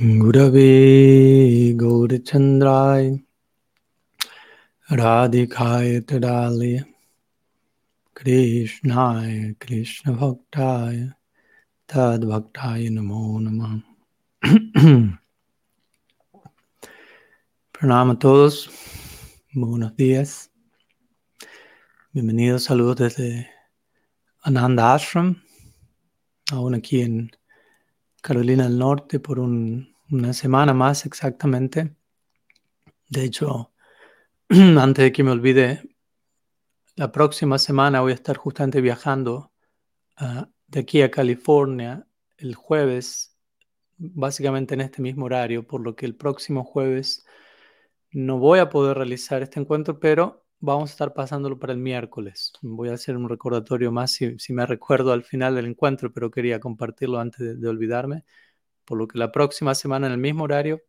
Gurave Gaurachandrai Radhikaya Tadali Krishnaya Krishna Bhaktaya Tad Bhaktaya Namo Namah Pranam a todos, buenos días. Bienvenidos, saludos desde Ananda Ashram, aún aquí en Carolina del Norte por una semana más exactamente. De hecho, antes de que me olvide, la próxima semana voy a estar justamente viajando ah, de aquí a California el jueves, básicamente en este mismo horario, por lo que el próximo jueves no voy a poder realizar este encuentro, pero vamos a estar pasándolo para el miércoles. Voy a hacer un recordatorio más si, me recuerdo al final del encuentro, pero quería compartirlo antes de, olvidarme. Por lo que la próxima semana en el mismo horario,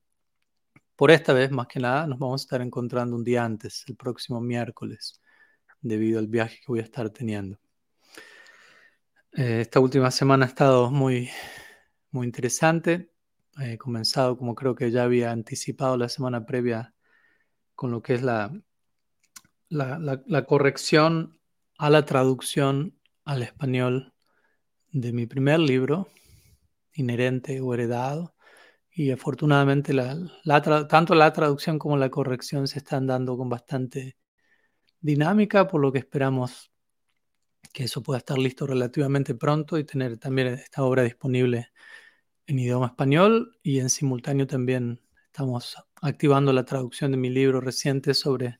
por esta vez más que nada, nos vamos a estar encontrando un día antes, el próximo miércoles, debido al viaje que voy a estar teniendo. Eh, esta última semana ha estado muy, muy interesante. He comenzado, como creo que ya había anticipado la semana previa, con lo que es la, la, corrección a la traducción al español de mi primer libro, Inherente o Heredado. Y afortunadamente tanto la traducción como la corrección se están dando con bastante dinámica, por lo que esperamos que eso pueda estar listo relativamente pronto y tener también esta obra disponible en idioma español y en simultáneo también estamos activando la traducción de mi libro reciente sobre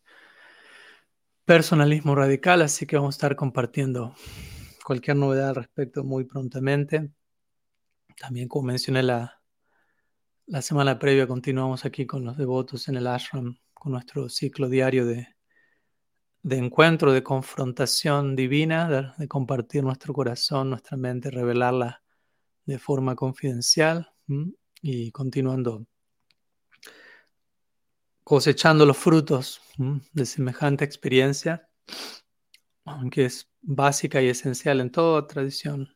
personalismo radical, así que vamos a estar compartiendo cualquier novedad al respecto muy prontamente. También, como mencioné la, la semana previa, continuamos aquí con los devotos en el ashram, con nuestro ciclo diario de, de encuentro, de confrontación divina, de, compartir nuestro corazón, nuestra mente, revelarla de forma confidencial y continuando cosechando los frutos de semejante experiencia, aunque es básica y esencial en toda tradición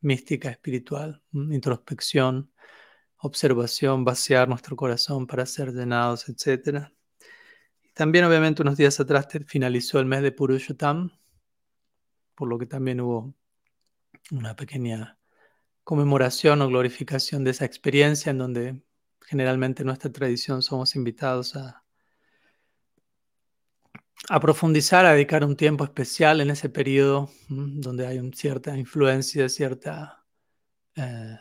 mística, espiritual, introspección, observación, vaciar nuestro corazón para ser llenados, etc. También, obviamente, unos días atrás finalizó el mes de Purushottam, por lo que también hubo una pequeña conmemoración o glorificación de esa experiencia en donde generalmente en nuestra tradición somos invitados a, profundizar, a dedicar un tiempo especial en ese periodo donde hay cierta influencia, cierta eh,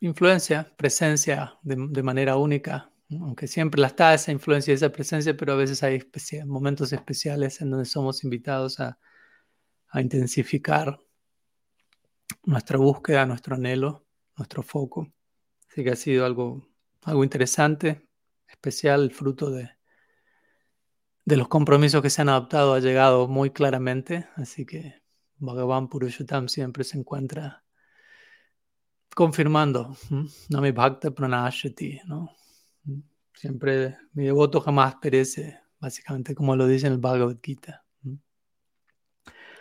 influencia, presencia de, manera única, aunque siempre la está esa influencia y esa presencia, pero a veces hay momentos especiales en donde somos invitados a intensificar nuestra búsqueda, nuestro anhelo, nuestro foco. Así que ha sido algo, algo interesante, especial, fruto de, de los compromisos que se han adoptado ha llegado muy claramente. Así que Bhagavan Purushottam siempre se encuentra confirmando, no bhakta pranashati, ¿no? Siempre mi devoto jamás perece, básicamente como lo dice en el Bhagavad Gita.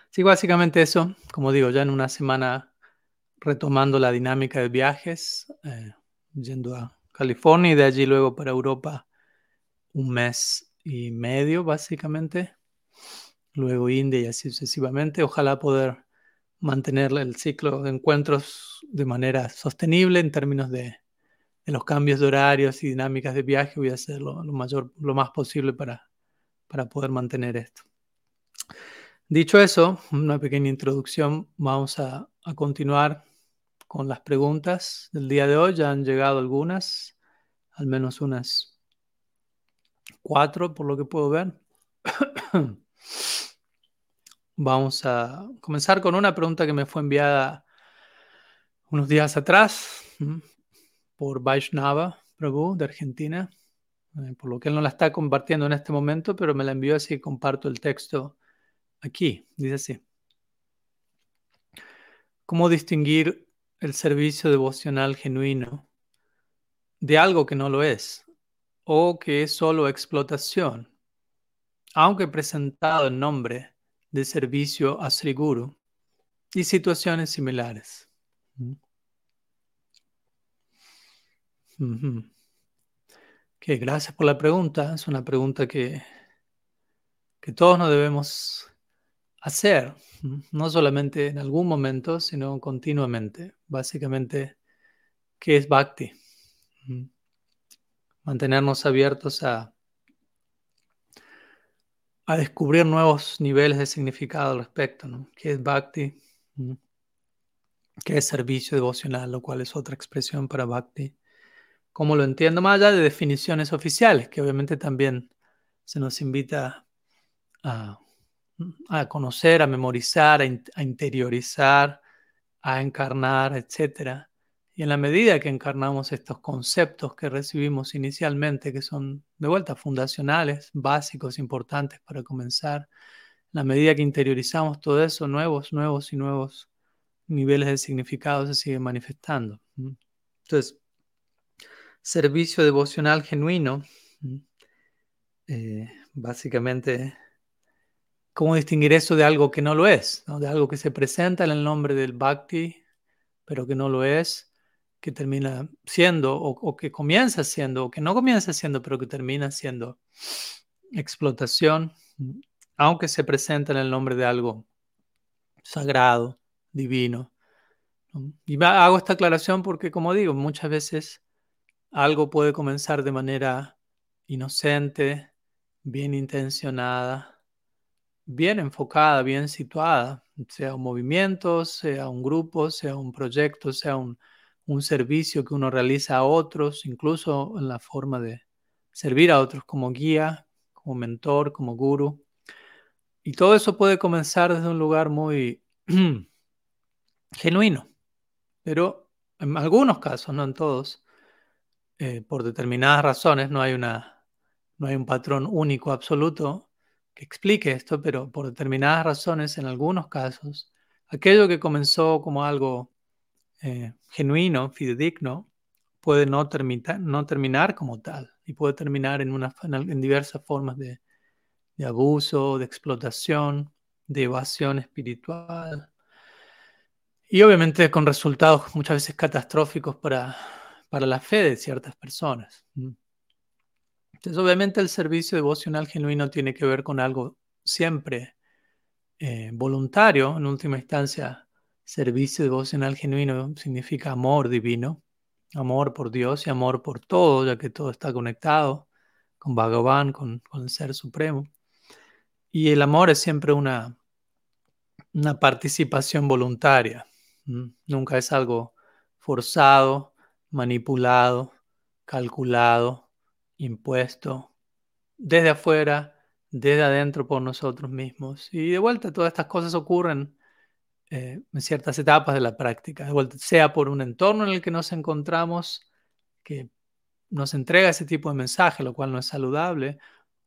Sí, básicamente eso, como digo, ya en una semana retomando la dinámica de viajes, eh, yendo a California y de allí luego para Europa un mes y medio básicamente, luego India y así sucesivamente. Ojalá poder mantener el ciclo de encuentros de manera sostenible en términos de, los cambios de horarios y dinámicas de viaje. Voy a hacer lo, mayor, lo más posible para, para poder mantener esto. Dicho eso, una pequeña introducción, vamos a, a continuar con las preguntas del día de hoy. Ya han llegado algunas, al menos unas cuatro por lo que puedo ver. Vamos a comenzar con una pregunta que me fue enviada unos días atrás por Vaishnava Prabhu de Argentina, eh, por lo que él no la está compartiendo en este momento, pero me la envió así que comparto el texto aquí. Dice así. ¿Cómo distinguir el servicio devocional genuino de algo que no lo es o que es solo explotación, aunque presentado en nombre de servicio a Sri y situaciones similares. Que gracias por la pregunta. Es una pregunta que, que todos nos debemos hacer, no solamente en algún momento, sino continuamente. Básicamente, ¿qué es bhakti? Mantenernos abiertos a, a descubrir nuevos niveles de significado al respecto. ¿no? ¿Qué es bhakti? ¿Qué es servicio devocional? Lo cual es otra expresión para bhakti. ¿Cómo lo entiendo? Más allá de definiciones oficiales, que obviamente también se nos invita a a conocer, a memorizar, a, interiorizar, a encarnar, etc. Y en la medida que encarnamos estos conceptos que recibimos inicialmente, que son de vuelta fundacionales, básicos, importantes para comenzar, en la medida que interiorizamos todo eso, nuevos, nuevos y nuevos niveles de significado se siguen manifestando. Entonces, servicio devocional genuino, eh, básicamente ¿Cómo distinguir eso de algo que no lo es? De algo que se presenta en el nombre del bhakti, pero que no lo es, que termina siendo, o, que comienza siendo, o que no comienza siendo, pero que termina siendo explotación, aunque se presenta en el nombre de algo sagrado, divino. Y hago esta aclaración porque, como digo, muchas veces algo puede comenzar de manera inocente, bien intencionada, bien enfocada, bien situada, sea un movimiento, sea un grupo, sea un proyecto, sea un, servicio que uno realiza a otros, incluso en la forma de servir a otros como guía, como mentor, como guru. Y todo eso puede comenzar desde un lugar muy genuino, pero en algunos casos, no en todos, eh, por determinadas razones, no hay, una, no hay un patrón único absoluto, que explique esto, pero por determinadas razones, en algunos casos, aquello que comenzó como algo eh, genuino, fidedigno, puede no, no terminar como tal y puede terminar en, diversas formas de, abuso, de explotación, de evasión espiritual y obviamente con resultados muchas veces catastróficos para, para la fe de ciertas personas. Entonces, obviamente el servicio devocional genuino tiene que ver con algo siempre eh, voluntario. En última instancia, servicio devocional genuino significa amor divino, amor por Dios y amor por todo, ya que todo está conectado con Bhagavan, con, el Ser Supremo. Y el amor es siempre una, una participación voluntaria. Nunca es algo forzado, manipulado, calculado impuesto desde afuera, desde adentro por nosotros mismos. Y de vuelta, todas estas cosas ocurren eh, en ciertas etapas de la práctica. De vuelta, sea por un entorno en el que nos encontramos, que nos entrega ese tipo de mensaje, lo cual no es saludable,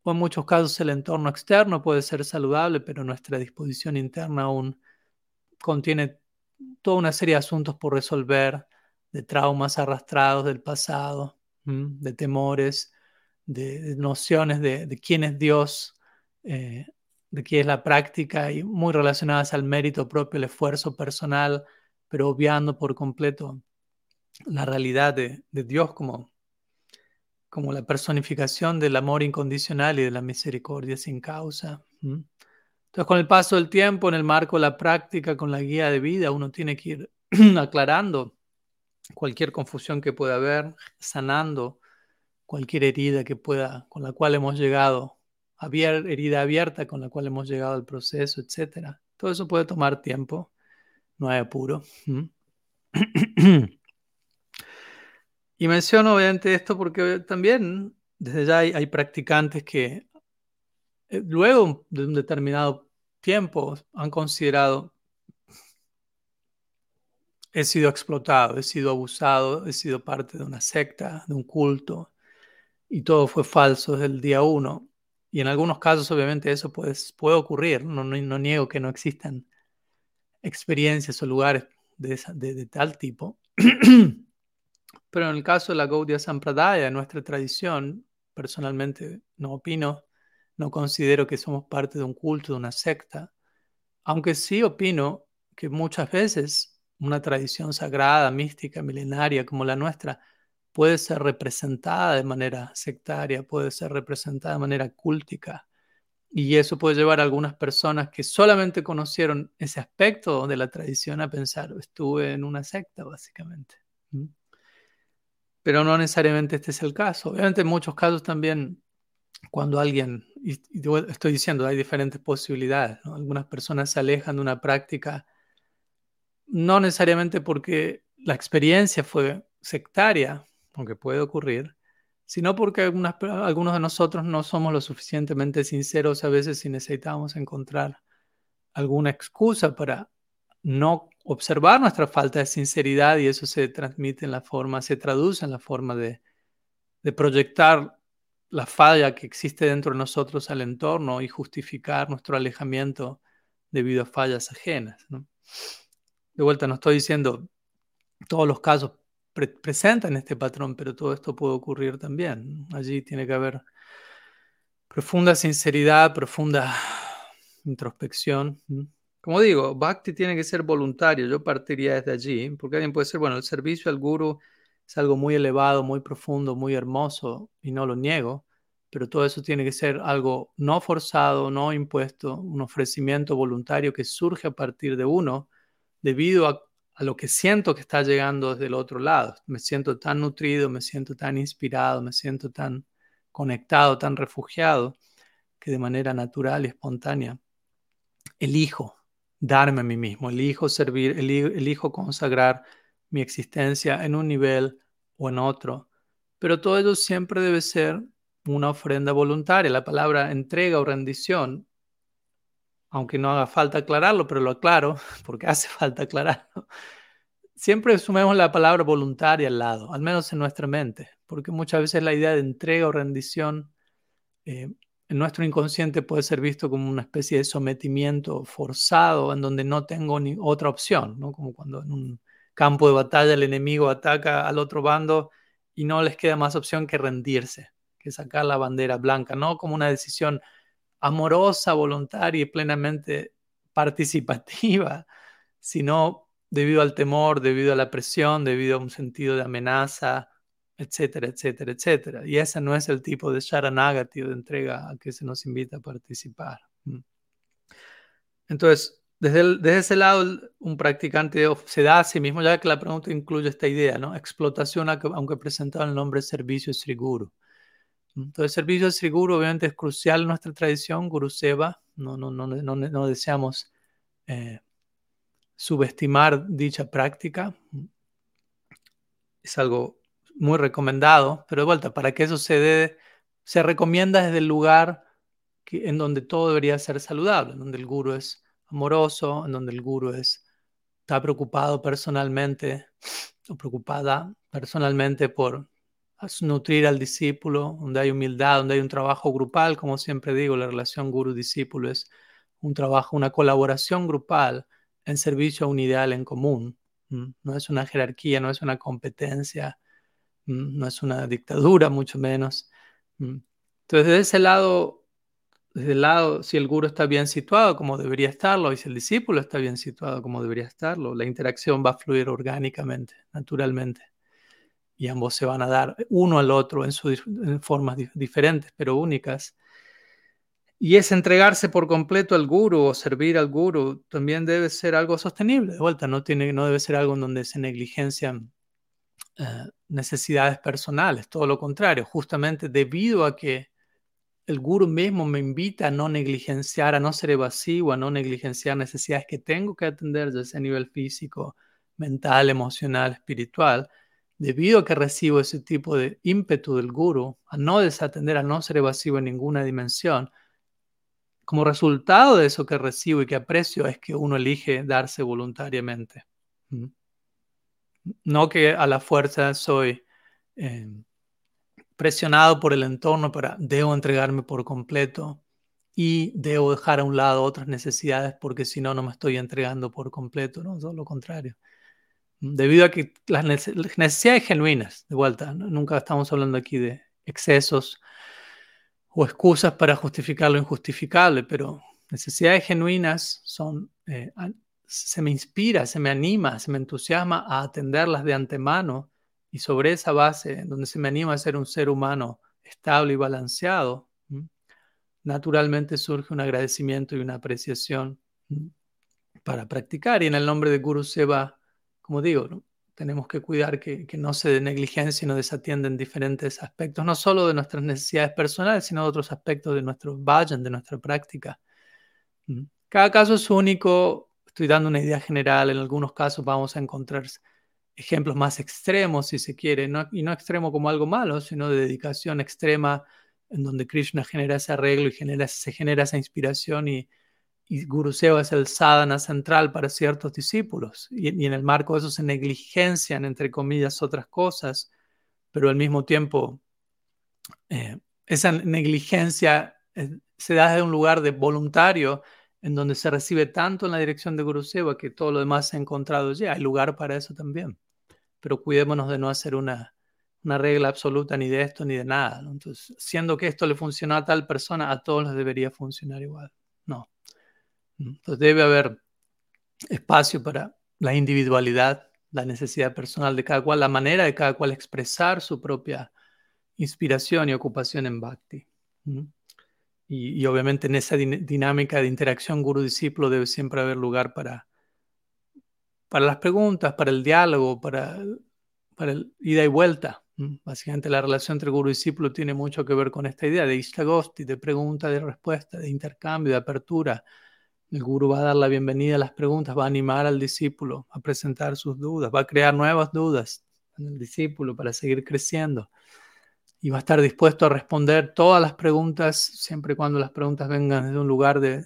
o en muchos casos el entorno externo puede ser saludable, pero nuestra disposición interna aún contiene toda una serie de asuntos por resolver, de traumas arrastrados del pasado, de temores, de, nociones de, quién es Dios, eh, de qué es la práctica y muy relacionadas al mérito propio, el esfuerzo personal, pero obviando por completo la realidad de, Dios como, como la personificación del amor incondicional y de la misericordia sin causa. Entonces, con el paso del tiempo, en el marco de la práctica, con la guía de vida, uno tiene que ir aclarando cualquier confusión que pueda haber, sanando cualquier herida que pueda, con la cual hemos llegado, herida abierta con la cual hemos llegado al proceso, etc. Todo eso puede tomar tiempo, no hay apuro. y menciono obviamente esto porque también desde ya hay, practicantes que eh, luego de un determinado tiempo han considerado he sido explotado, he sido abusado, he sido parte de una secta, de un culto, y todo fue falso desde el día uno. Y en algunos casos, obviamente, eso puede, puede ocurrir. No, no, niego que no existan experiencias o lugares de, de, tal tipo. Pero en el caso de la Gaudiya Sampradaya, nuestra tradición, personalmente no opino, no considero que somos parte de un culto, de una secta, aunque sí opino que muchas veces una tradición sagrada, mística, milenaria como la nuestra, puede ser representada de manera sectaria, puede ser representada de manera cúltica. Y eso puede llevar a algunas personas que solamente conocieron ese aspecto de la tradición a pensar, estuve en una secta, básicamente. Pero no necesariamente este es el caso. Obviamente en muchos casos también cuando alguien, estoy diciendo, hay diferentes posibilidades, algunas personas se alejan de una práctica, no necesariamente porque la experiencia fue sectaria, aunque puede ocurrir, sino porque algunos de nosotros no somos lo suficientemente sinceros a veces si necesitamos encontrar alguna excusa para no observar nuestra falta de sinceridad y eso se transmite en la forma, se traduce en la forma de, de proyectar la falla que existe dentro de nosotros al entorno y justificar nuestro alejamiento debido a fallas ajenas. De vuelta, no estoy diciendo todos los casos presentan este patrón, pero todo esto puede ocurrir también. Allí tiene que haber profunda sinceridad, profunda introspección. Como digo, Bhakti tiene que ser voluntario. Yo partiría desde allí, porque alguien puede ser, bueno, el servicio al guru es algo muy elevado, muy profundo, muy hermoso, y no lo niego, pero todo eso tiene que ser algo no forzado, no impuesto, un ofrecimiento voluntario que surge a partir de uno, debido a a lo que siento que está llegando desde el otro lado. Me siento tan nutrido, me siento tan inspirado, me siento tan conectado, tan refugiado, que de manera natural y espontánea elijo darme a mí mismo, elijo servir, elijo consagrar mi existencia en un nivel o en otro. Pero todo ello siempre debe ser una ofrenda voluntaria. La palabra entrega o rendición, aunque no haga falta aclararlo, pero lo aclaro porque hace falta aclararlo, siempre sumemos la palabra voluntaria al lado, al menos en nuestra mente, porque muchas veces la idea de entrega o rendición eh, en nuestro inconsciente puede ser visto como una especie de sometimiento forzado en donde no tengo ni otra opción, ¿no? como cuando en un campo de batalla el enemigo ataca al otro bando y no les queda más opción que rendirse, que sacar la bandera blanca, no como una decisión amorosa, voluntaria y plenamente participativa, sino debido al temor, debido a la presión, debido a un sentido de amenaza, etcétera, etcétera, etcétera. Y ese no es el tipo de sharanagati o de entrega a que se nos invita a participar. Entonces, desde, desde, ese lado, un practicante se da a sí mismo, ya que la pregunta incluye esta idea, ¿no? Explotación, aunque presentado el nombre servicio Sri Guru. Entonces, el servicio Sri Guru obviamente es crucial en nuestra tradición, Guru Seva. No, no, no, no, no deseamos eh, subestimar dicha práctica. Es algo muy recomendado, pero de vuelta, para que eso se dé, se recomienda desde el lugar en donde todo debería ser saludable, en donde el guru es amoroso, en donde el guru es, está preocupado personalmente o preocupada personalmente por nutrir al discípulo, donde hay humildad, donde hay un trabajo grupal, como siempre digo, la relación guru-discípulo es un trabajo, una colaboración grupal en servicio a un ideal en común. No es una jerarquía, no es una competencia, no es una dictadura, mucho menos. Entonces, desde ese lado, desde el lado, si el guru está bien situado como debería estarlo, y si el discípulo está bien situado como debería estarlo, la interacción va a fluir orgánicamente, naturalmente. Y ambos se van a dar uno al otro en, sus, formas diferentes, pero únicas. Y es entregarse por completo al guru o servir al guru también debe ser algo sostenible. De vuelta, no, tiene, no debe ser algo en donde se negligencian eh, necesidades personales, todo lo contrario, justamente debido a que el guru mismo me invita a no negligenciar, a no ser evasivo, a no negligenciar necesidades que tengo que atender, ya sea a nivel físico, mental, emocional, espiritual, debido a que recibo ese tipo de ímpetu del guru, a no desatender, a no ser evasivo en ninguna dimensión, como resultado de eso que recibo y que aprecio es que uno elige darse voluntariamente. No que a la fuerza soy eh, presionado por el entorno para debo entregarme por completo y debo dejar a un lado otras necesidades porque si no, no me estoy entregando por completo, no, todo lo contrario. Debido a que las necesidades genuinas, de vuelta, nunca estamos hablando aquí de excesos o excusas para justificar lo injustificable, pero necesidades genuinas son, eh, se me inspira, se me anima, se me entusiasma a atenderlas de antemano y sobre esa base, donde se me anima a ser un ser humano estable y balanceado, naturalmente surge un agradecimiento y una apreciación para practicar. Y en el nombre de Guru Seva, como digo, tenemos que cuidar que, no se negligencia y no desatienden diferentes aspectos, no solo de nuestras necesidades personales, sino de otros aspectos de nuestro vayan, de nuestra práctica. Cada caso es único, estoy dando una idea general, en algunos casos vamos a encontrar ejemplos más extremos, si se quiere, y no extremo como algo malo, sino de dedicación extrema, en donde Krishna genera ese arreglo y genera, se genera esa inspiración y, y Guru es el sadhana central para ciertos discípulos. Y, en el marco de eso se negligencian, entre comillas, otras cosas, pero al mismo tiempo eh, esa negligencia eh, se da de un lugar de voluntario en donde se recibe tanto en la dirección de Guru Seva que todo lo demás se ha encontrado ya. Hay lugar para eso también. Pero cuidémonos de no hacer una, regla absoluta ni de esto ni de nada. Entonces, siendo que esto le funciona a tal persona, a todos les debería funcionar igual. No. Entonces debe haber espacio para la individualidad, la necesidad personal de cada cual, la manera de cada cual expresar su propia inspiración y ocupación en bhakti. Y, obviamente en esa dinámica de interacción guru-discípulo debe siempre haber lugar para, para las preguntas, para el diálogo, para, para el ida y vuelta. Básicamente la relación entre guru y discípulo tiene mucho que ver con esta idea de Ishtagosti, de pregunta, de respuesta, de intercambio, de apertura. El guru va a dar la bienvenida a las preguntas, va a animar al discípulo a presentar sus dudas, va a crear nuevas dudas en el discípulo para seguir creciendo y va a estar dispuesto a responder todas las preguntas siempre y cuando las preguntas vengan desde un lugar de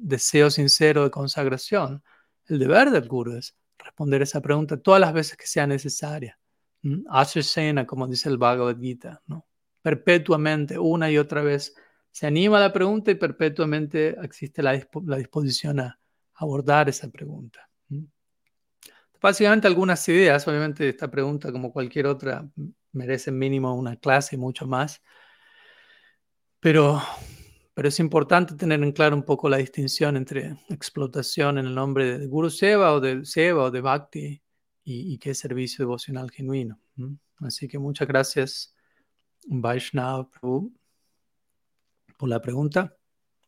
deseo sincero de consagración. El deber del guru es responder esa pregunta todas las veces que sea necesaria. Ashasena, como dice el Bhagavad Gita, ¿no? perpetuamente, una y otra vez, se anima a la pregunta y perpetuamente existe la, disposición a abordar esa pregunta. Básicamente algunas ideas, obviamente esta pregunta como cualquier otra merece mínimo una clase y mucho más, pero, pero es importante tener en claro un poco la distinción entre explotación en el nombre de Guru Seva o de Seva o de Bhakti y, qué servicio devocional genuino. Así que muchas gracias, Vaishnav Prabhu, por la pregunta.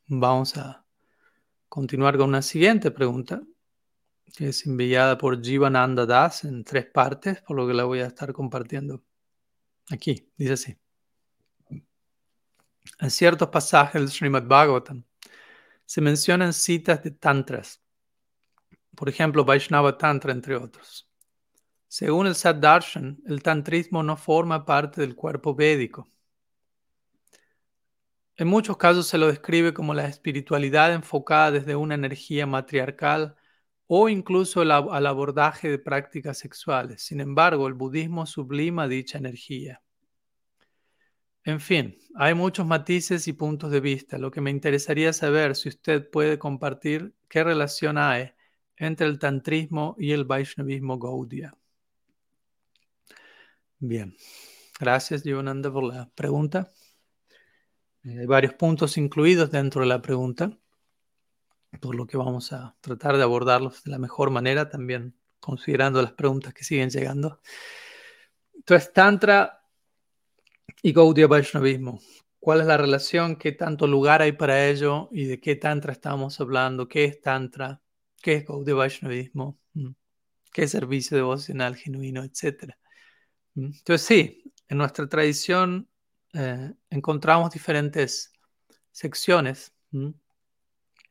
Vamos a continuar con una siguiente pregunta, que es enviada por Jivananda Das en tres partes, por lo que la voy a estar compartiendo aquí. Dice así. En ciertos pasajes del Srimad Bhagavatam se mencionan citas de tantras, por ejemplo, Vaishnava Tantra, entre otros. Según el Saddarshan, el tantrismo no forma parte del cuerpo védico. En muchos casos se lo describe como la espiritualidad enfocada desde una energía matriarcal o incluso al abordaje de prácticas sexuales. Sin embargo, el budismo sublima dicha energía. En fin, hay muchos matices y puntos de vista. Lo que me interesaría saber si usted puede compartir qué relación hay entre el tantrismo y el Vaishnavismo Gaudiya. Bien, gracias, Yonanda, por la pregunta. Eh, hay varios puntos incluidos dentro de la pregunta, por lo que vamos a tratar de abordarlos de la mejor manera, también considerando las preguntas que siguen llegando. Entonces, Tantra y Gaudiya Vaishnavismo. ¿Cuál es la relación? ¿Qué tanto lugar hay para ello? ¿Y de qué Tantra estamos hablando? ¿Qué es Tantra? ¿Qué es Gaudiya Vaishnavismo? Mm. ¿Qué servicio devocional genuino? Etcétera. Entonces sí, en nuestra tradición eh, encontramos diferentes secciones,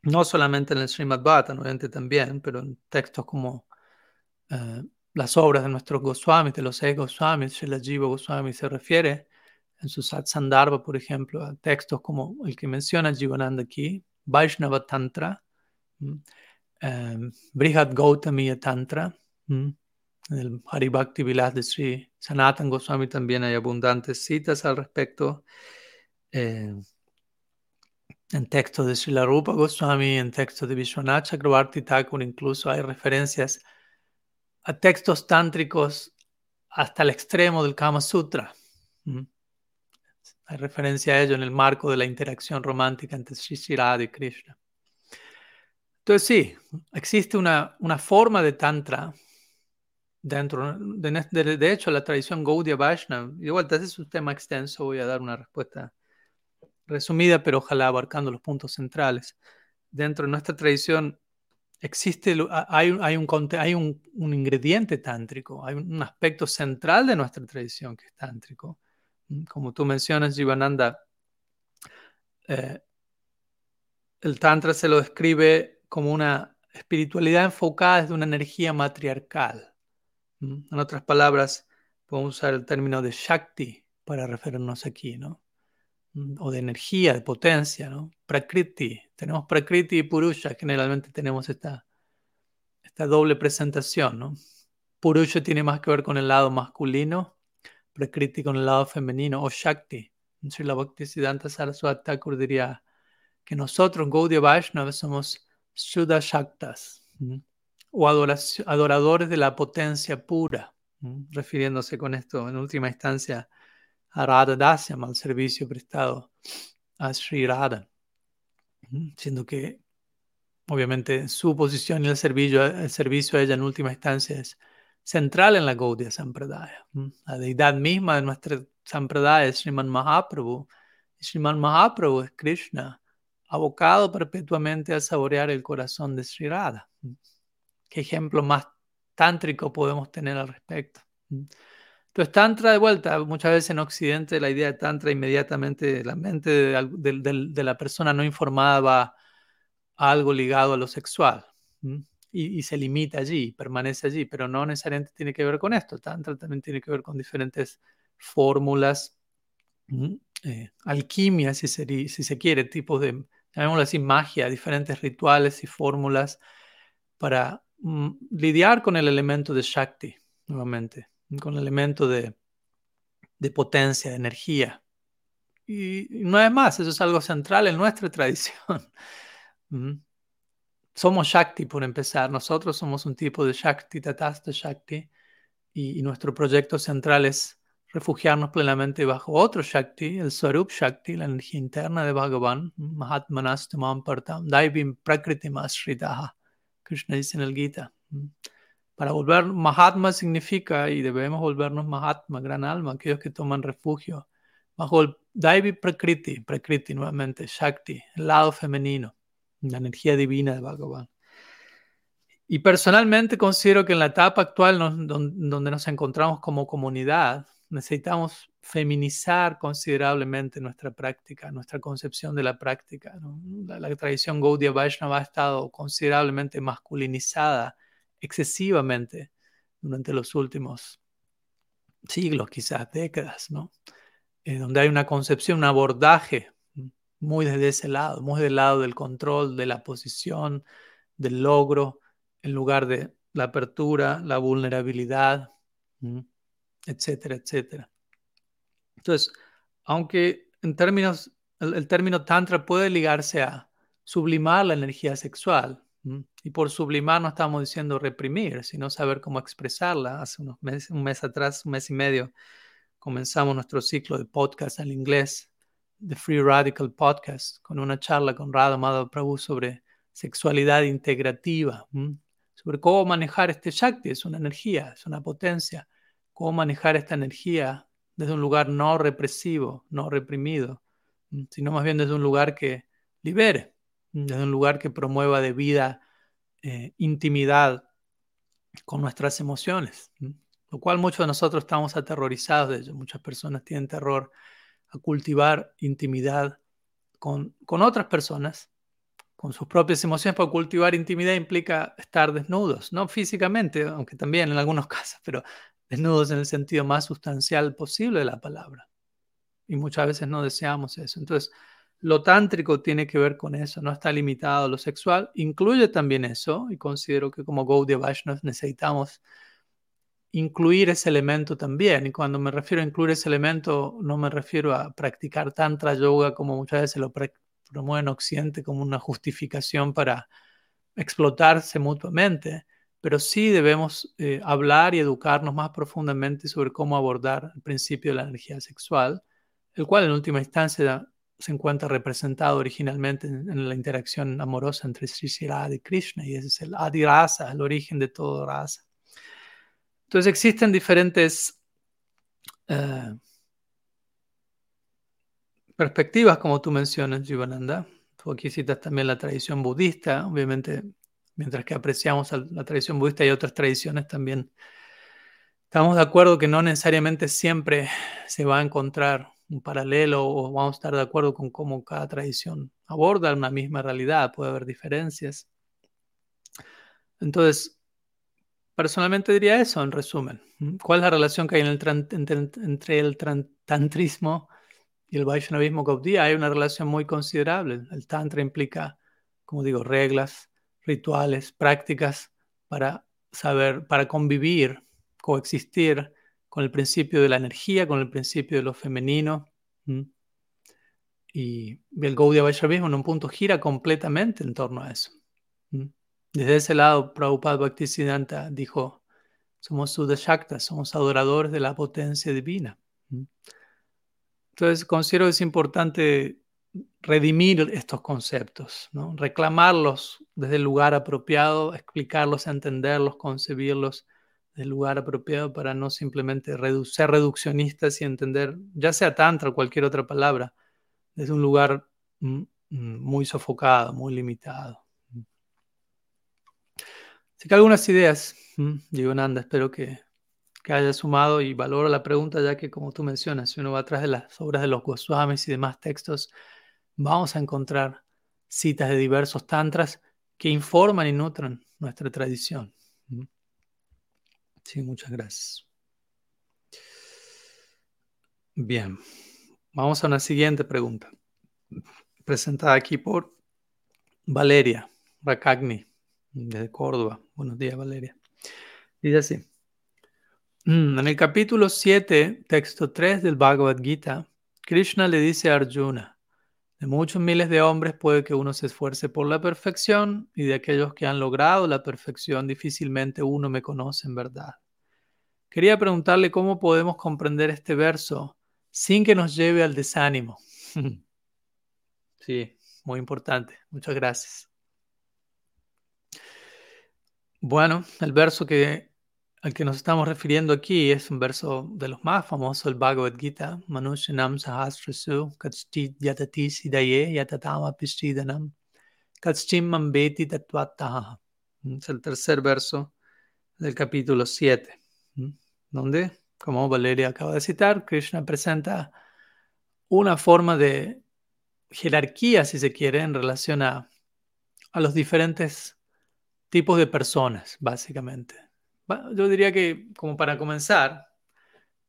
no solamente en el Srimad Bhattan, obviamente también, pero en textos como eh, las obras de nuestros Goswamis, de los seis Goswamis, Srila Jiva Goswami se refiere en su Satsandarbha, por ejemplo, a textos como el que menciona Jivananda aquí, Vaishnava Tantra, eh, Brihat Gautamiya Tantra, en el Haribhakti Vilas de Sri Sanatan Goswami también hay abundantes citas al respecto. Eh, en textos de Srila Rupa Goswami, en textos de Vishwanath Chakrabarti Thakur, incluso hay referencias a textos tántricos hasta el extremo del Kama Sutra. Hay referencia a ello en el marco de la interacción romántica entre Sri y Krishna. Entonces sí, existe una, una forma de Tantra dentro, de, de, hecho, la tradición Gaudiya de vuelta, ese es un tema extenso, voy a dar una respuesta resumida, pero ojalá abarcando los puntos centrales. Dentro de nuestra tradición existe, hay, hay, un, hay un, ingrediente tántrico, hay un aspecto central de nuestra tradición que es tántrico. Como tú mencionas, Jivananda, eh, el Tantra se lo describe como una espiritualidad enfocada desde una energía matriarcal. En otras palabras, podemos usar el término de Shakti para referirnos aquí, ¿no? Mm, o de energía, de potencia, ¿no? Prakriti. Tenemos Prakriti y Purusha, generalmente tenemos esta, esta doble presentación, ¿no? Purusha tiene más que ver con el lado masculino, Prakriti con el lado femenino, o Shakti. Sri Bhaktisiddhanta Saraswati Thakur diría que nosotros, Gaudiya Vaishnava, somos Shuddha Shaktas, o adoradores de la potencia pura, refiriéndose con esto en última instancia a Radha Dasyam, al servicio prestado a Sri Radha, siendo que obviamente su posición y el servicio, el servicio a ella en última instancia es central en la Gaudiya Sampradaya. La deidad misma de nuestra Sampradaya es Sriman Mahaprabhu. Sriman Mahaprabhu es Krishna, abocado perpetuamente a saborear el corazón de Sri Radha. ¿Qué ejemplo más tántrico podemos tener al respecto? Entonces, Tantra de vuelta, muchas veces en Occidente la idea de Tantra inmediatamente, la mente de, la persona no informada va a algo ligado a lo sexual y, se limita allí, permanece allí, pero no necesariamente tiene que ver con esto. Tantra también tiene que ver con diferentes fórmulas, eh, alquimia, si se, quiere, tipos de, llamémoslo así, magia, diferentes rituales y fórmulas para lidiar con el elemento de Shakti, nuevamente con el elemento de, potencia, de energía. Y, no es más, eso es algo central en nuestra tradición. somos Shakti por empezar, nosotros somos un tipo de Shakti, Tatasta Shakti, y, nuestro proyecto central es refugiarnos plenamente bajo otro Shakti, el Swarup Shakti, la energía interna de Bhagavan, Mahatmanastamam Partam, Daivim Prakritim Ashritaha, Krishna dice en el Gita. Para volver Mahatma significa, y debemos volvernos Mahatma, gran alma, aquellos que toman refugio bajo el Daivi Prakriti, Prakriti nuevamente, Shakti, el lado femenino, la energía divina de Bhagavan. Y personalmente considero que en la etapa actual donde nos encontramos como comunidad, necesitamos feminizar considerablemente nuestra práctica, nuestra concepción de la práctica. La, tradición Gaudiya Vaishnava ha estado considerablemente masculinizada excesivamente durante los últimos siglos, quizás décadas, ¿no? Eh, donde hay una concepción, un abordaje muy desde ese lado, muy del lado del control, de la posición, del logro, en lugar de la apertura, la vulnerabilidad, etcétera, etcétera. Entonces, aunque en términos, el término tantra puede ligarse a sublimar la energía sexual, y por sublimar no estamos diciendo reprimir, sino saber cómo expresarla. Hace unos meses, un mes atrás, un mes y medio, comenzamos nuestro ciclo de podcast en inglés, The Free Radical Podcast, con una charla con Radha Madhav Prabhu sobre sexualidad integrativa, sobre cómo manejar este Shakti, es una energía, es una potencia, cómo manejar esta energía desde un lugar no represivo, no reprimido, sino más bien desde un lugar que libere desde un lugar que promueva de vida eh, intimidad con nuestras emociones, lo cual muchos de nosotros estamos aterrorizados de ello. Muchas personas tienen terror a cultivar intimidad con, con otras personas, con sus propias emociones, porque cultivar intimidad implica estar desnudos, no físicamente, aunque también en algunos casos, pero desnudos en el sentido más sustancial posible de la palabra. Y muchas veces no deseamos eso. Entonces, lo tántrico tiene que ver con eso, no está limitado a lo sexual, incluye también eso, y considero que como Gaudiya Vaishnavas necesitamos incluir ese elemento también. Y cuando me refiero a incluir ese elemento, no me refiero a practicar tantra yoga como muchas veces lo promueven en Occidente como una justificación para explotarse mutuamente, pero sí debemos eh, hablar y educarnos más profundamente sobre cómo abordar el principio de la energía sexual, el cual en última instancia se encuentra representado originalmente en, la interacción amorosa entre Sri Radha y Krishna, y ese es el Adi Rasa, el origen de todo. Entonces, Entonces existen diferentes eh, perspectivas, como tú mencionas, Jivananda. Tú aquí citas también la tradición budista, obviamente, mientras que apreciamos la tradición budista hay otras tradiciones también. Estamos de acuerdo que no necesariamente siempre se va a encontrar un paralelo o vamos a estar de acuerdo con cómo cada tradición aborda una misma realidad, puede haber diferencias. Entonces, personalmente diría eso en resumen. ¿Cuál es la relación que hay entre, el tantrismo y el Vaishnavismo Gaudiya? Hay una relación muy considerable. El tantra implica, como digo, reglas, rituales, prácticas para saber, para convivir, coexistir con el principio de la energía, con el principio de lo femenino. Y el Gaudiya Vaishnavismo en un punto gira completamente en torno a eso. Desde ese lado, Prabhupada Bhaktisiddhanta dijo, somos Sudashaktas, somos adoradores de la potencia divina. Entonces, considero que es importante redimir estos conceptos, reclamarlos desde el lugar apropiado, explicarlos, entenderlos, concebirlos del lugar apropiado para no simplemente ser reduccionistas y entender, ya sea tantra o cualquier otra palabra, desde un lugar mm, mm, muy sofocado, muy limitado. Así que algunas ideas, digo Nanda, espero que, que haya sumado y valoro la pregunta, ya que como tú mencionas, si uno va atrás de las obras de los Goswamis y demás textos, vamos a encontrar citas de diversos tantras que informan y nutren nuestra tradición. Sí, muchas gracias. Bien, vamos a una siguiente pregunta, presentada aquí por Valeria Rakagni, desde Córdoba. Buenos días, Valeria. Dice así. Mm, en el capítulo 7, texto 3 del Bhagavad Gita, Krishna le dice a Arjuna, de muchos miles de hombres puede que uno se esfuerce por la perfección y de aquellos que han logrado la perfección difícilmente uno me conoce en verdad. Quería preguntarle cómo podemos comprender este verso sin que nos lleve al desánimo. sí, muy importante. Muchas gracias. Bueno, el verso que, al que nos estamos refiriendo aquí es un verso de los más famosos, el Bhagavad Gita, Manushanam Sahasrasu, Kachtit Yatati Sidaye Yatatama Pishidanam, Kachchim Mambeti Tatvataha. Es el tercer verso del capítulo 7 donde, como Valeria acaba de citar, Krishna presenta una forma de jerarquía, si se quiere, en relación a, los diferentes tipos de personas, básicamente. Yo diría que, como para comenzar,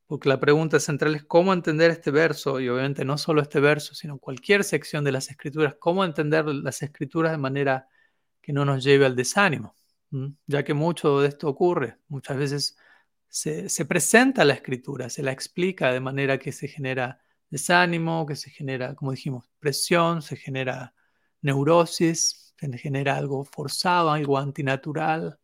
porque la pregunta central es cómo entender este verso, y obviamente no solo este verso, sino cualquier sección de las escrituras, cómo entender las escrituras de manera que no nos lleve al desánimo, ya que mucho de esto ocurre. Muchas veces se, presenta la escritura, se la explica de manera que se genera desánimo, que se genera, como dijimos, presión, se genera neurosis, se genera algo forzado, algo antinatural.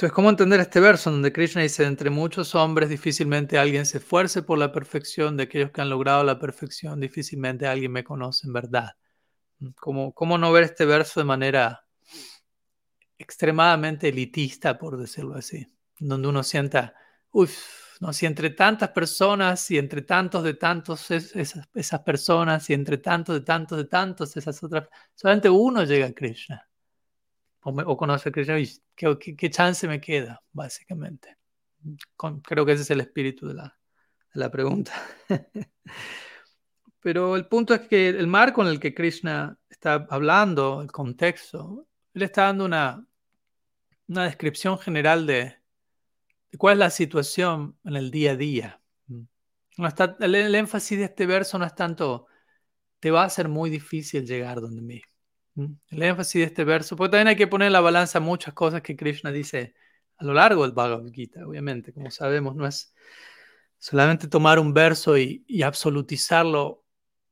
Entonces, ¿cómo entender este verso donde Krishna dice, entre muchos hombres difícilmente alguien se esfuerce por la perfección, de aquellos que han logrado la perfección, difícilmente alguien me conoce en verdad? ¿Cómo, cómo no ver este verso de manera extremadamente elitista, por decirlo así, donde uno sienta, uff, no, si entre tantas personas y entre tantos de tantos esas, esas, personas y entre tantos de tantos de tantos esas otras, solamente uno llega a Krishna o, conoce a Krishna ¿qué, qué, chance me queda, básicamente. creo que ese es el espíritu de la, pregunta. Pero el punto es que el marco en el que Krishna está hablando, el contexto, él está dando una, una descripción general de, cuál es la situación en el día a día. No está, el, énfasis de este verso no es tanto, te va a ser muy difícil llegar donde mí. Mm. El énfasis de este verso, porque también hay que poner en la balanza muchas cosas que Krishna dice a lo largo del Bhagavad Gita, obviamente, como sabemos, no es solamente tomar un verso y, absolutizarlo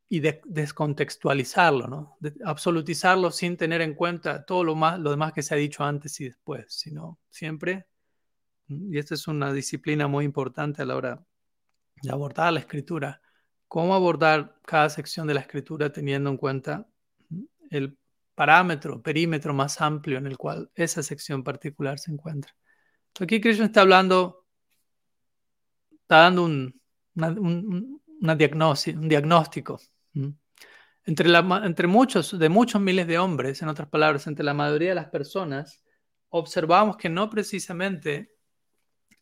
y descontextualizarlo, ¿no? absolutizarlo sin tener en cuenta todo lo, más, lo demás que se ha dicho antes y después, sino siempre, y esta es una disciplina muy importante a la hora de abordar la escritura, cómo abordar cada sección de la escritura teniendo en cuenta el parámetro, perímetro más amplio en el cual esa sección particular se encuentra. aquí Krishna está hablando, está dando un, una, diagnosis, un diagnóstico. Entre muchos, de muchos miles de hombres, en otras palabras, entre la mayoría de las personas, observamos que no precisamente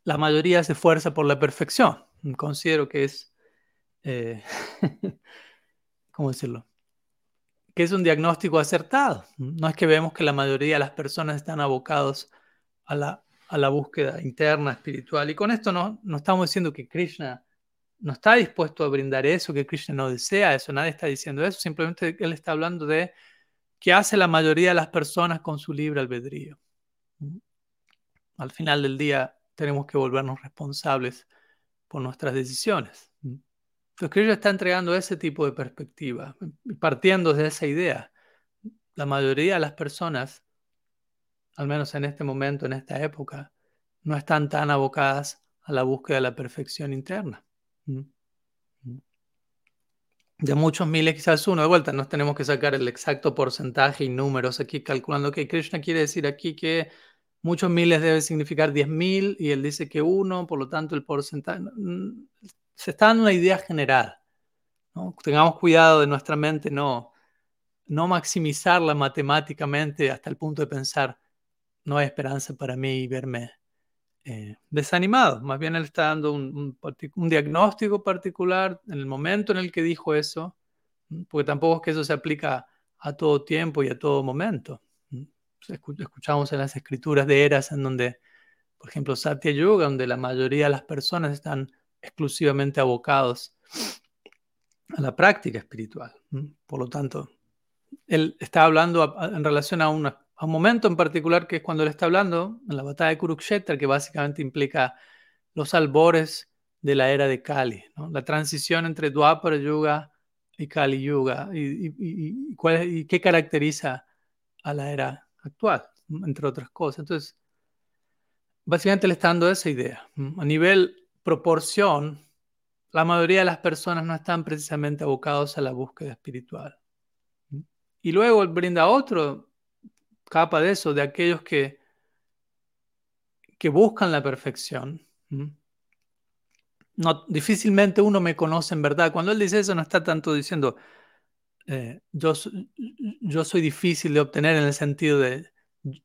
la mayoría se esfuerza por la perfección. Considero que es, eh, ¿cómo decirlo? Que es un diagnóstico acertado. No es que vemos que la mayoría de las personas están abocados a la, a la búsqueda interna, espiritual. Y con esto no, no estamos diciendo que Krishna no está dispuesto a brindar eso, que Krishna no desea eso, nadie está diciendo eso, simplemente él está hablando de qué hace la mayoría de las personas con su libre albedrío. Al final del día tenemos que volvernos responsables por nuestras decisiones. Entonces Krishna está entregando ese tipo de perspectiva, partiendo de esa idea. La mayoría de las personas, al menos en este momento, en esta época, no están tan abocadas a la búsqueda de la perfección interna. De muchos miles, quizás uno. De vuelta, no tenemos que sacar el exacto porcentaje y números aquí calculando que Krishna quiere decir aquí que muchos miles debe significar 10.000 y él dice que uno, por lo tanto el porcentaje... Se está dando una idea general. Tengamos cuidado de nuestra mente no, no maximizarla matemáticamente hasta el punto de pensar no hay esperanza para mí y verme eh, desanimado. Más bien él está dando un, diagnóstico particular en el momento en el que dijo eso, porque tampoco es que eso se aplica a todo tiempo y a todo momento. Escuchamos en las escrituras de eras en donde, por ejemplo, Satya Yoga, donde la mayoría de las personas están exclusivamente abocados a la práctica espiritual. Por lo tanto, él está hablando en relación a un momento en particular que es cuando él está hablando, en la batalla de Kurukshetra, que básicamente implica los albores de la era de Kali, la transición entre Dwapara Yuga y Kali Yuga, y, y, qué caracteriza a la era actual, entre otras cosas. Entonces, básicamente le está dando esa idea. A nivel proporción, la mayoría de las personas no están precisamente abocados a la búsqueda espiritual. Y luego brinda otro capa de eso, de aquellos que, que buscan la perfección. No, difícilmente uno me conoce en verdad. Cuando él dice eso, no está tanto diciendo eh, yo, yo soy difícil de obtener en el sentido de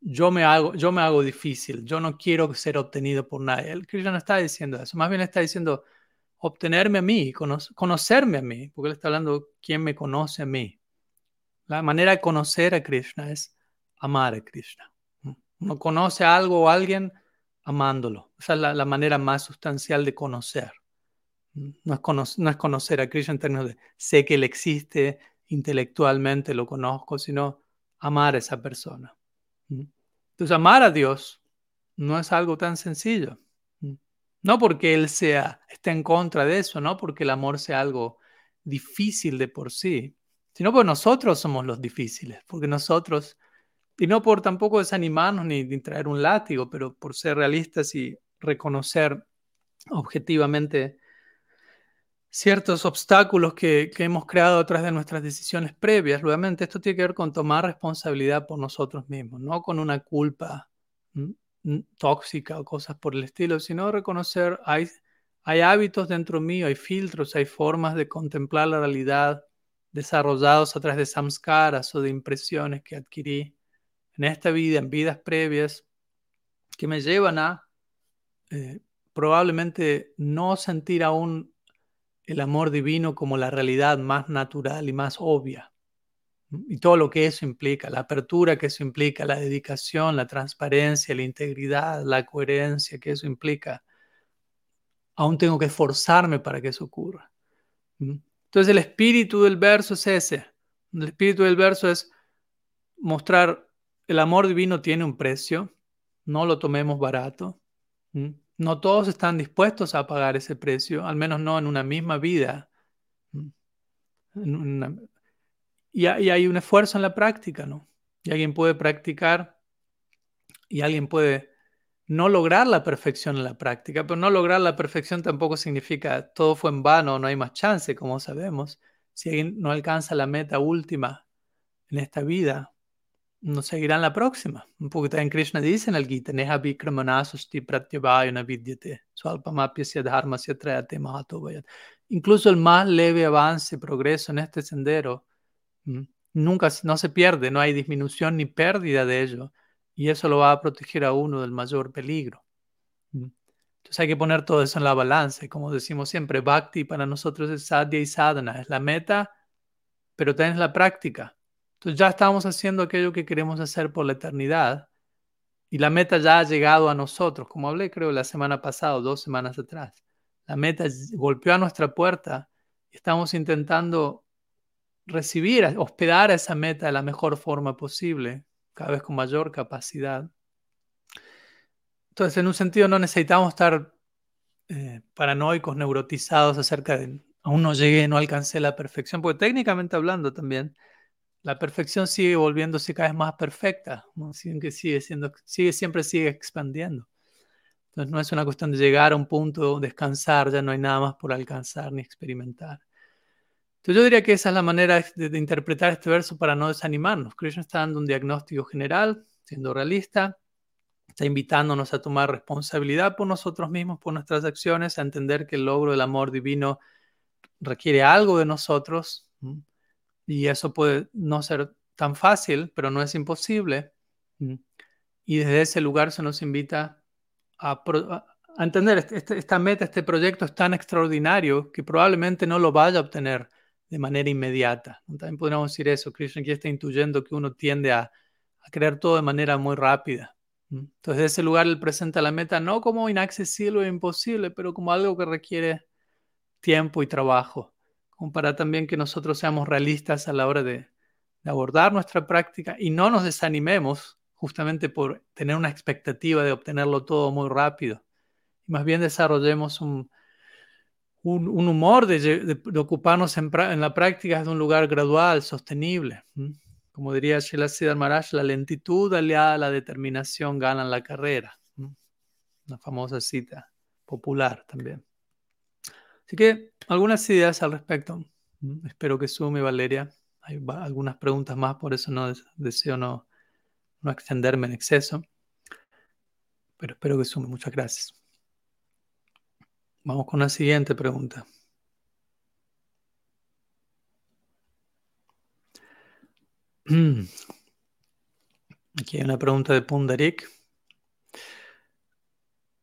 yo me hago, yo me hago difícil, yo no quiero ser obtenido por nadie. El Krishna no está diciendo eso, más bien está diciendo obtenerme a mí, conocerme a mí, porque él está hablando quién me conoce a mí. La manera de conocer a Krishna es amar a Krishna. Uno conoce algo o alguien amándolo. Esa es la, manera más sustancial de conocer. No es, no es, conocer a Krishna en términos de sé que él existe, intelectualmente lo conozco, sino amar a esa persona. Entonces, amar a Dios no es algo tan sencillo. No porque Él sea, esté en contra de eso, no porque el amor sea algo difícil de por sí, sino porque nosotros somos los difíciles, porque nosotros y no por tampoco desanimarnos ni, traer un látigo, pero por ser realistas y reconocer objetivamente ciertos obstáculos que, hemos creado a través de nuestras decisiones previas. Nuevamente, esto tiene que ver con tomar responsabilidad por nosotros mismos, no con una culpa tóxica o cosas por el estilo, sino reconocer hay, hay hábitos dentro mío, hay filtros, hay formas de contemplar la realidad desarrollados a través de samskaras o de impresiones que adquirí en esta vida, en vidas previas, que me llevan a eh, probablemente no sentir aún el amor divino como la realidad más natural y más obvia. Y todo lo que eso implica, la apertura que eso implica, la dedicación, la transparencia, la integridad, la coherencia que eso implica. Aún tengo que esforzarme para que eso ocurra. Entonces el espíritu del verso es ese. El espíritu del verso es mostrar el amor divino tiene un precio, no lo tomemos barato. No todos están dispuestos a pagar ese precio, al menos no en una misma vida. Y, hay un esfuerzo en la práctica, ¿no? Y alguien puede practicar y alguien puede no lograr la perfección en la práctica, pero no lograr la perfección tampoco significa todo fue en vano, no hay más chance, como sabemos. Si alguien no alcanza la meta última en esta vida, nos seguirán la próxima. Poco también Krishna dice en el Gita, Neha vikramanasusti pratyavayana vidyate, swalpamapyasya dharmasya trayate mahato Incluso el más leve avance, progreso en este sendero, nunca no se pierde, no hay disminución ni pérdida de ello. Y eso lo va a proteger a uno del mayor peligro. Entonces hay que poner todo eso en la balanza. Como decimos siempre, Bhakti para nosotros es sadhya y sadhana, es la meta, pero también es la práctica. Entonces ya estamos haciendo aquello que queremos hacer por la eternidad y la meta ya ha llegado a nosotros, como hablé creo la semana pasada dos semanas atrás. La meta golpeó a nuestra puerta y estamos intentando recibir, hospedar a esa meta de la mejor forma posible, cada vez con mayor capacidad. Entonces, en un sentido, no necesitamos estar eh, paranoicos, neurotizados acerca de aún no llegué, no alcancé la perfección, porque técnicamente hablando también, la perfección sigue volviéndose cada vez más perfecta, sigue, sigue, siendo, sigue, siempre sigue expandiendo. Entonces no es una cuestión de llegar a un punto, descansar, ya no hay nada más por alcanzar ni experimentar. Entonces yo diría que esa es la manera de, interpretar este verso para no desanimarnos. Krishna está dando un diagnóstico general, siendo realista, está invitándonos a tomar responsabilidad por nosotros mismos, por nuestras acciones, a entender que el logro del amor divino requiere algo de nosotros, y eso puede no ser tan fácil, pero no es imposible. Y desde ese lugar se nos invita a, entender, este, este, esta meta, este proyecto es tan extraordinario que probablemente no lo vaya a obtener de manera inmediata. También podríamos decir eso, Krishna aquí está intuyendo que uno tiende a, a creer todo de manera muy rápida. Entonces, de ese lugar él presenta la meta no como inaccesible o imposible, pero como algo que requiere tiempo y trabajo para también que nosotros seamos realistas a la hora de, abordar nuestra práctica y no nos desanimemos justamente por tener una expectativa de obtenerlo todo muy rápido. Y más bien desarrollemos un, un, humor de, ocuparnos en, la práctica desde un lugar gradual, sostenible. Como diría Siddhar Maharaj, la lentitud aliada a la determinación ganan la carrera. Una famosa cita popular también. Así que algunas ideas al respecto. Mm, espero que sume, Valeria. Hay algunas preguntas más, por eso no deseo no, no extenderme en exceso. Pero espero que sume. Muchas gracias. Vamos con la siguiente pregunta. Aquí hay una pregunta de Pundarik.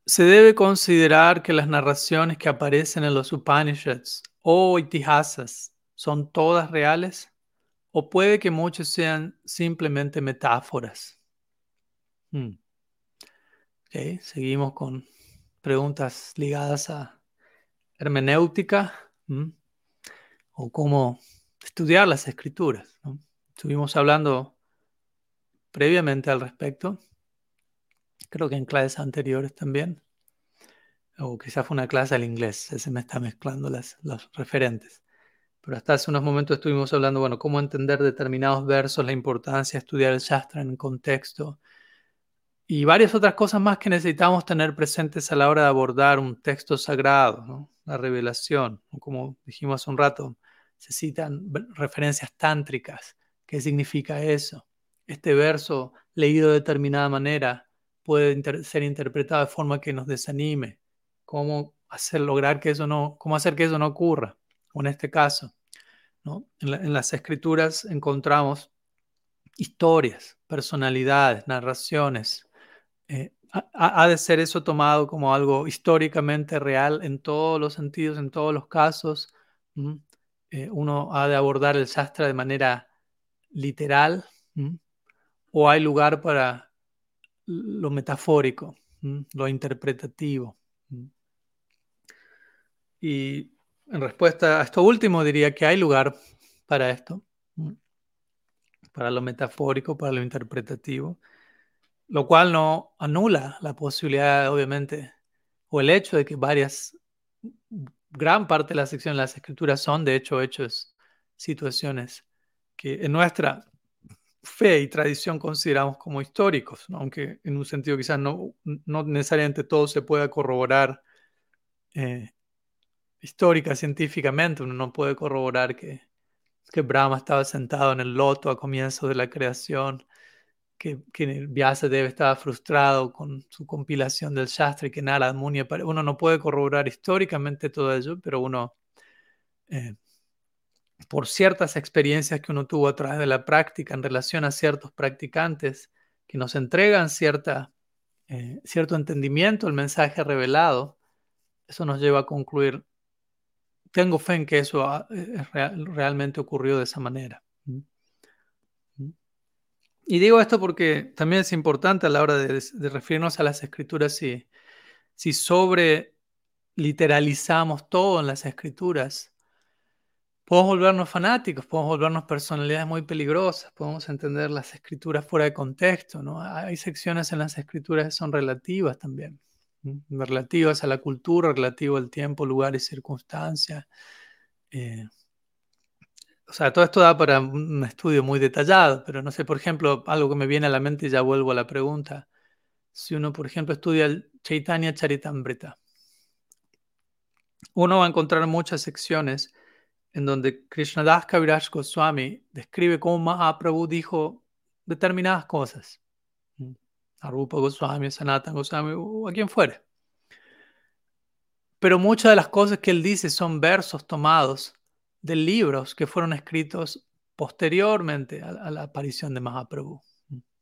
¿Se debe considerar que las narraciones que aparecen en los Upanishads o Itihasas son todas reales? ¿O puede que muchas sean simplemente metáforas? Hmm. seguimos con preguntas ligadas a hermenéutica o cómo estudiar las escrituras. Estuvimos hablando previamente al respecto creo que en clases anteriores también, o quizás fue una clase al inglés, ese me está mezclando las, los referentes. Pero hasta hace unos momentos estuvimos hablando, bueno, cómo entender determinados versos, la importancia de estudiar el Shastra en contexto y varias otras cosas más que necesitamos tener presentes a la hora de abordar un texto sagrado, la revelación, como dijimos hace un rato, se citan referencias tántricas. ¿Qué significa eso? Este verso leído de determinada manera puede ser interpretado de forma que nos desanime, cómo hacer lograr que eso no, cómo hacer que eso no ocurra. O en este caso, en, las escrituras encontramos historias, personalidades, narraciones. Eh, ha, de ser eso tomado como algo históricamente real en todos los sentidos, en todos los casos. Eh, uno ha de abordar el sastra de manera literal. O hay lugar para lo metafórico, lo interpretativo. Y en respuesta a esto último diría que hay lugar para esto, para lo metafórico, para lo interpretativo, lo cual no anula la posibilidad, obviamente, o el hecho de que varias, gran parte de la sección de las escrituras son, de hecho, hechos, situaciones que en nuestra fe y tradición consideramos como históricos, aunque en un sentido quizás no, no necesariamente todo se pueda corroborar eh, histórica, científicamente, uno no puede corroborar que, que Brahma estaba sentado en el loto a comienzos de la creación que, que Vyasadeva estaba frustrado con su compilación del Shastra y que Narad Muni, uno no puede corroborar históricamente todo ello, pero uno, eh, por ciertas experiencias que uno tuvo a través de la práctica en relación a ciertos practicantes que nos entregan cierta, eh, cierto entendimiento del mensaje revelado, eso nos lleva a concluir, tengo fe en que eso realmente ocurrió de esa manera. Y digo esto porque también es importante a la hora de, referirnos a las escrituras si, si sobre literalizamos todo en las escrituras, podemos volvernos fanáticos, podemos volvernos personalidades muy peligrosas, podemos entender las escrituras fuera de contexto, ¿no? Hay secciones en las escrituras que son relativas también, relativas a la cultura, relativo al tiempo, lugar y circunstancia. Eh, o sea, todo esto da para un estudio muy detallado, pero no sé, por ejemplo, algo que me viene a la mente y ya vuelvo a la pregunta. Si uno, por ejemplo, estudia el Chaitanya Charitamrita, uno va a encontrar muchas secciones en donde Krishnadas Kaviraj Goswami describe cómo Mahaprabhu dijo determinadas cosas. Arupa Goswami, Sanatan Goswami, o a quien fuere. Pero muchas de las cosas que él dice son versos tomados de libros que fueron escritos posteriormente a, la aparición de Mahaprabhu.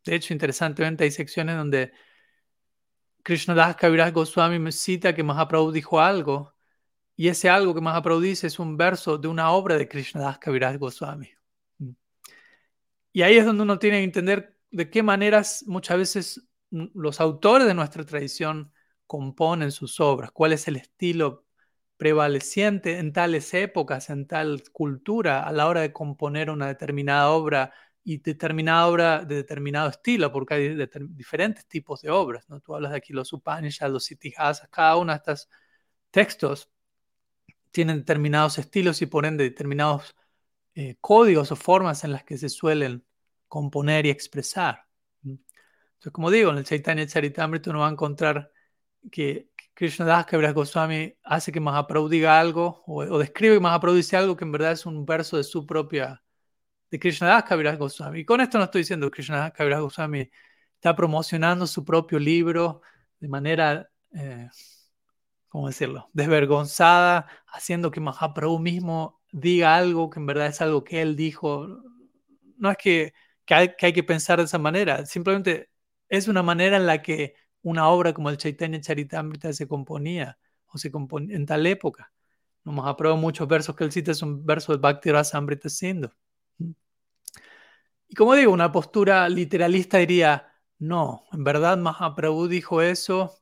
De hecho, interesantemente, hay secciones donde Krishnadas Kaviraj Goswami cita que Mahaprabhu dijo algo, y ese algo que Mahaprabhu dice es un verso de una obra de Krishnadas Kaviraj Goswami. Y ahí es donde uno tiene que entender de qué maneras muchas veces los autores de nuestra tradición componen sus obras, cuál es el estilo prevaleciente en tales épocas, en tal cultura, a la hora de componer una determinada obra y determinada obra de determinado estilo, porque hay diferentes tipos de obras. ¿no? Tú hablas de aquí los Upanishads, los Itihasas, cada uno de estos textos tienen determinados estilos y por ende determinados eh, códigos o formas en las que se suelen componer y expresar. Entonces, como digo, en el Chaitanya Charitamrita uno va a encontrar que Krishnadas Kaviraj Goswami hace que Mahaprabhu diga algo o, describe que Mahaprabhu dice algo que en verdad es un verso de su propia, de Krishnadas Kaviraj Goswami. Y con esto no estoy diciendo que Krishnadas Kaviraj Goswami está promocionando su propio libro de manera, eh, ¿cómo decirlo?, desvergonzada, haciendo que Mahaprabhu mismo diga algo que en verdad es algo que él dijo. No es que, que hay que pensar de esa manera, simplemente es una manera en la que una obra como el Chaitanya Charitamrita se componía o se componía en tal época. No Mahaprabhu muchos versos que él cita son versos de Bhakti Rasamrita Sindhu. Y como digo, una postura literalista diría, no, en verdad Mahaprabhu dijo eso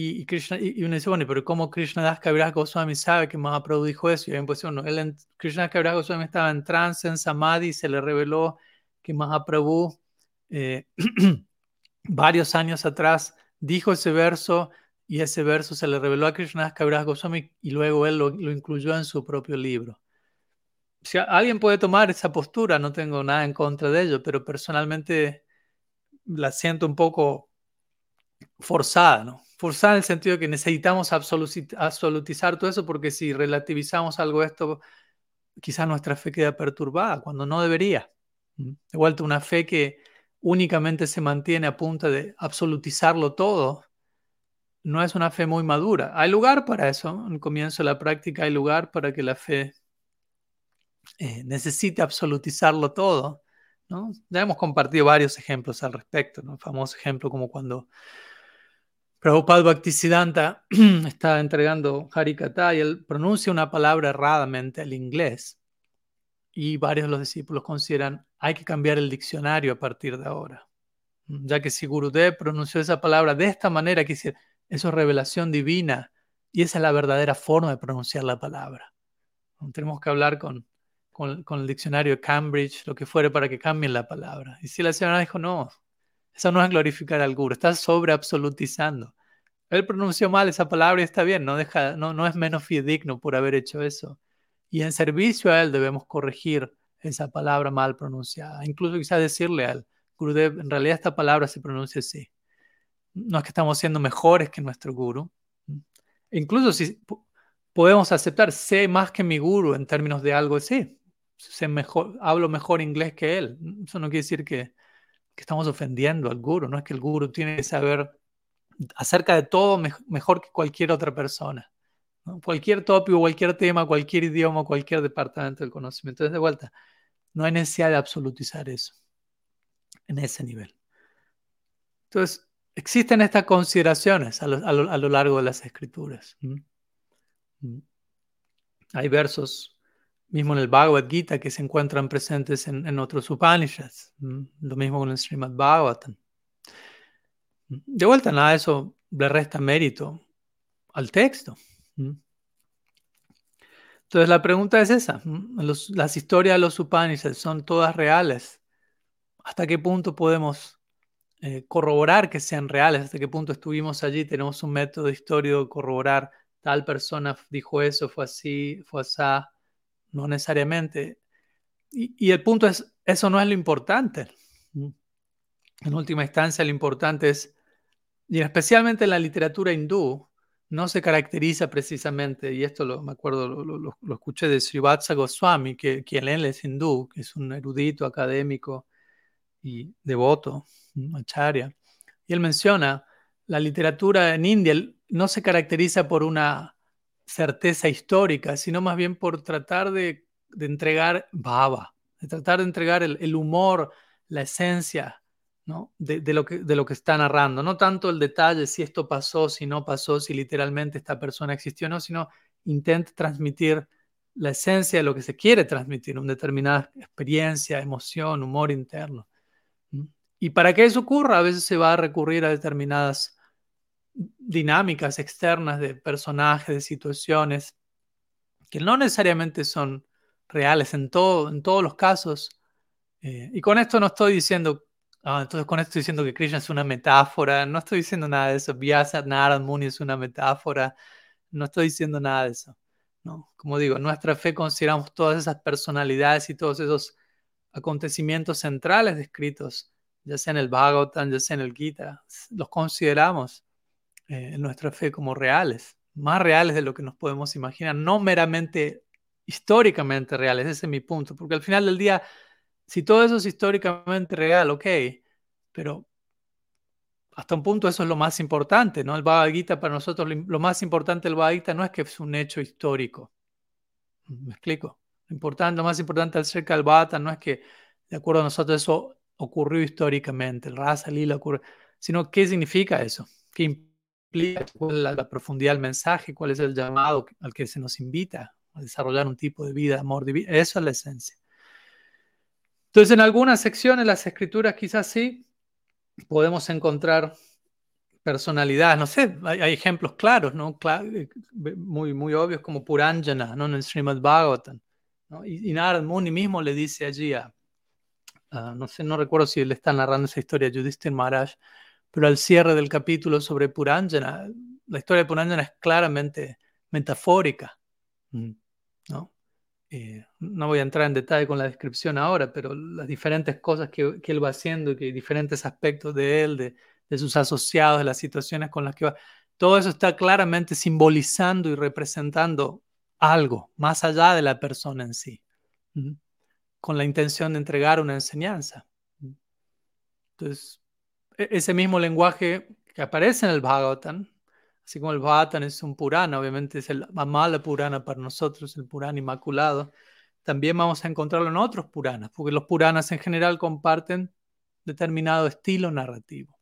y, Krishna, y, uno dice, bueno, pero ¿cómo Krishna Das Kaviraj Goswami sabe que Mahaprabhu dijo eso? Y ahí pues, uno, él Krishna Das Kaviraj Goswami estaba en trance, en samadhi, y se le reveló que Mahaprabhu eh, varios años atrás dijo ese verso y ese verso se le reveló a Krishna Kaviraj Goswami y luego él lo, incluyó en su propio libro. Si alguien puede tomar esa postura, no tengo nada en contra de ello, pero personalmente la siento un poco forzada, ¿no? Forzada en el sentido de que necesitamos absolutizar todo eso porque si relativizamos algo esto, quizás nuestra fe queda perturbada cuando no debería. De vuelta, una fe que únicamente se mantiene a punto de absolutizarlo todo, no es una fe muy madura. Hay lugar para eso, en el comienzo de la práctica hay lugar para que la fe eh, necesite absolutizarlo todo. ¿no? Ya hemos compartido varios ejemplos al respecto, ¿no? famoso ejemplo como cuando Prabhupada Bhaktisiddhanta está entregando Harikata y él pronuncia una palabra erradamente al inglés y varios de los discípulos consideran hay que cambiar el diccionario a partir de ahora. Ya que si Gurudev pronunció esa palabra de esta manera, que eso es revelación divina y esa es la verdadera forma de pronunciar la palabra. Tenemos que hablar con, con, el diccionario de Cambridge, lo que fuere, para que cambien la palabra. Y si la señora dijo, no, eso no es glorificar al Guru, está sobre absolutizando. Él pronunció mal esa palabra y está bien, no, deja, no, no es menos fidedigno por haber hecho eso. Y en servicio a Él debemos corregir esa palabra mal pronunciada. Incluso quizás decirle al Gurudev, en realidad esta palabra se pronuncia así. No es que estamos siendo mejores que nuestro Guru. Incluso si podemos aceptar, sé más que mi Guru en términos de algo así. Sé mejor, hablo mejor inglés que él. Eso no quiere decir que, que estamos ofendiendo al guru, no es que el guru tiene que saber acerca de todo mejor que cualquier otra persona. Cualquier tópico, cualquier tema, cualquier idioma, cualquier departamento del conocimiento. Entonces, de vuelta, no hay necesidad de absolutizar eso en ese nivel. Entonces, existen estas consideraciones a lo, largo de las escrituras. Hay versos, mismo en el Bhagavad Gita, que se encuentran presentes en, otros Upanishads. Lo mismo con el Srimad Bhagavatam. De vuelta, nada de eso le resta mérito al texto. Entonces la pregunta es esa. las historias de los Upanishads son todas reales. ¿Hasta qué punto podemos eh, corroborar que sean reales? ¿Hasta qué punto estuvimos allí? Tenemos un método histórico de corroborar tal persona dijo eso, fue así, fue así. No necesariamente. Y, el punto es, eso no es lo importante. En última instancia, lo importante es, y especialmente en la literatura hindú, no se caracteriza precisamente, y esto lo, me acuerdo, lo, escuché de Srivatsa Goswami, que quien él es hindú, que es un erudito académico y devoto, acharya, y él menciona, la literatura en India no se caracteriza por una certeza histórica, sino más bien por tratar de, entregar baba, de tratar de entregar el humor, la esencia, de, lo que, de lo que está narrando. No tanto el detalle si esto pasó, si no pasó, si literalmente esta persona existió o no, sino intenta transmitir la esencia de lo que se quiere transmitir, una determinada experiencia, emoción, humor interno. Y para que eso ocurra, a veces se va a recurrir a determinadas dinámicas externas de personajes, de situaciones, que no necesariamente son reales en, todo, en todos los casos. Eh, y con esto no estoy diciendo Ah, entonces con esto estoy diciendo que Krishna es una metáfora, no estoy diciendo nada de eso, Vyasa Narad Muni es una metáfora, no estoy diciendo nada de eso. ¿no? Como digo, en nuestra fe consideramos todas esas personalidades y todos esos acontecimientos centrales descritos, ya sea en el Bhagavatam, ya sea en el Gita, los consideramos eh, nuestra fe como reales, más reales de lo que nos podemos imaginar, no meramente históricamente reales, ese es mi punto, porque al final del día si todo eso es históricamente real, ok, pero hasta un punto eso es lo más importante, ¿no? El Bhagavad Gita para nosotros, lo más importante del Bhagavad Gita no es que es un hecho histórico. ¿Me explico? Lo, importante, lo más importante acerca del Bhagavad no es que, de acuerdo a nosotros, eso ocurrió históricamente, el Rasa Lila ocurrió, sino qué significa eso, qué implica, cuál es la, profundidad del mensaje, cuál es el llamado al que se nos invita a desarrollar un tipo de vida, amor divino. Eso es la esencia. Entonces, en algunas secciones, las escrituras quizás sí, podemos encontrar personalidades, no sé, hay, ejemplos claros, ¿no? Eh, muy, muy obvios como Puranjana, ¿no? En el Srimad Bhagavatam. ¿no? Y, Narad Muni mismo le dice allí a, no sé, no recuerdo si le está narrando esa historia a Yudhishthir Maharaj, pero al cierre del capítulo sobre Puranjana, la historia de Puranjana es claramente metafórica, ¿no? Eh, no voy a entrar en detalle con la descripción ahora, pero las diferentes cosas que, él va haciendo que diferentes aspectos de él, de, sus asociados, de las situaciones con las que va, todo eso está claramente simbolizando y representando algo más allá de la persona en sí, con la intención de entregar una enseñanza. Entonces, ese mismo lenguaje que aparece en el Bhagavatam, Así como el Bhatan es un Purana, obviamente es el Mamala Purana para nosotros, el Purana inmaculado, también vamos a encontrarlo en otros Puranas, porque los Puranas en general comparten determinado estilo narrativo.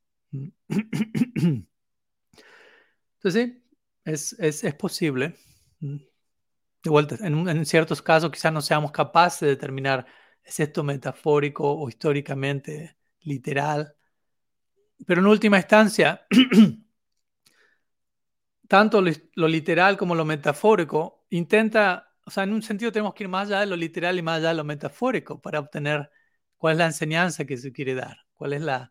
Entonces, sí, es, posible. De vuelta, en, en, ciertos casos quizás no seamos capaces de determinar es esto metafórico o históricamente literal. Pero en última instancia, tanto lo, literal como lo metafórico, intenta, o sea, en un sentido tenemos que ir más allá de lo literal y más allá de lo metafórico para obtener cuál es la enseñanza que se quiere dar, cuál es la,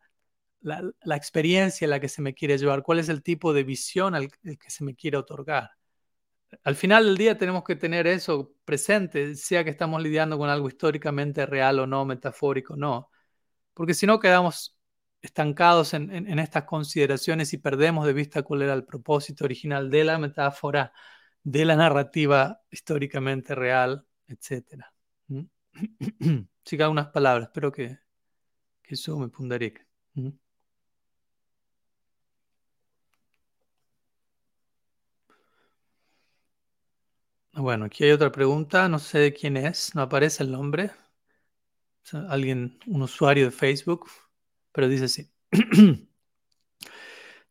la, experiencia a la que se me quiere llevar, cuál es el tipo de visión al que se me quiere otorgar. Al final del día tenemos que tener eso presente, sea que estamos lidiando con algo históricamente real o no, metafórico o no, porque si no quedamos estancados en, estas consideraciones y perdemos de vista cuál era el propósito original de la metáfora, de la narrativa históricamente real, etc. Sí, unas palabras, espero que Kisume Pundarik. ¿Mm? Bueno, aquí hay otra pregunta, no sé de quién es, no aparece el nombre. alguien, un usuario de Facebook, pero dice así.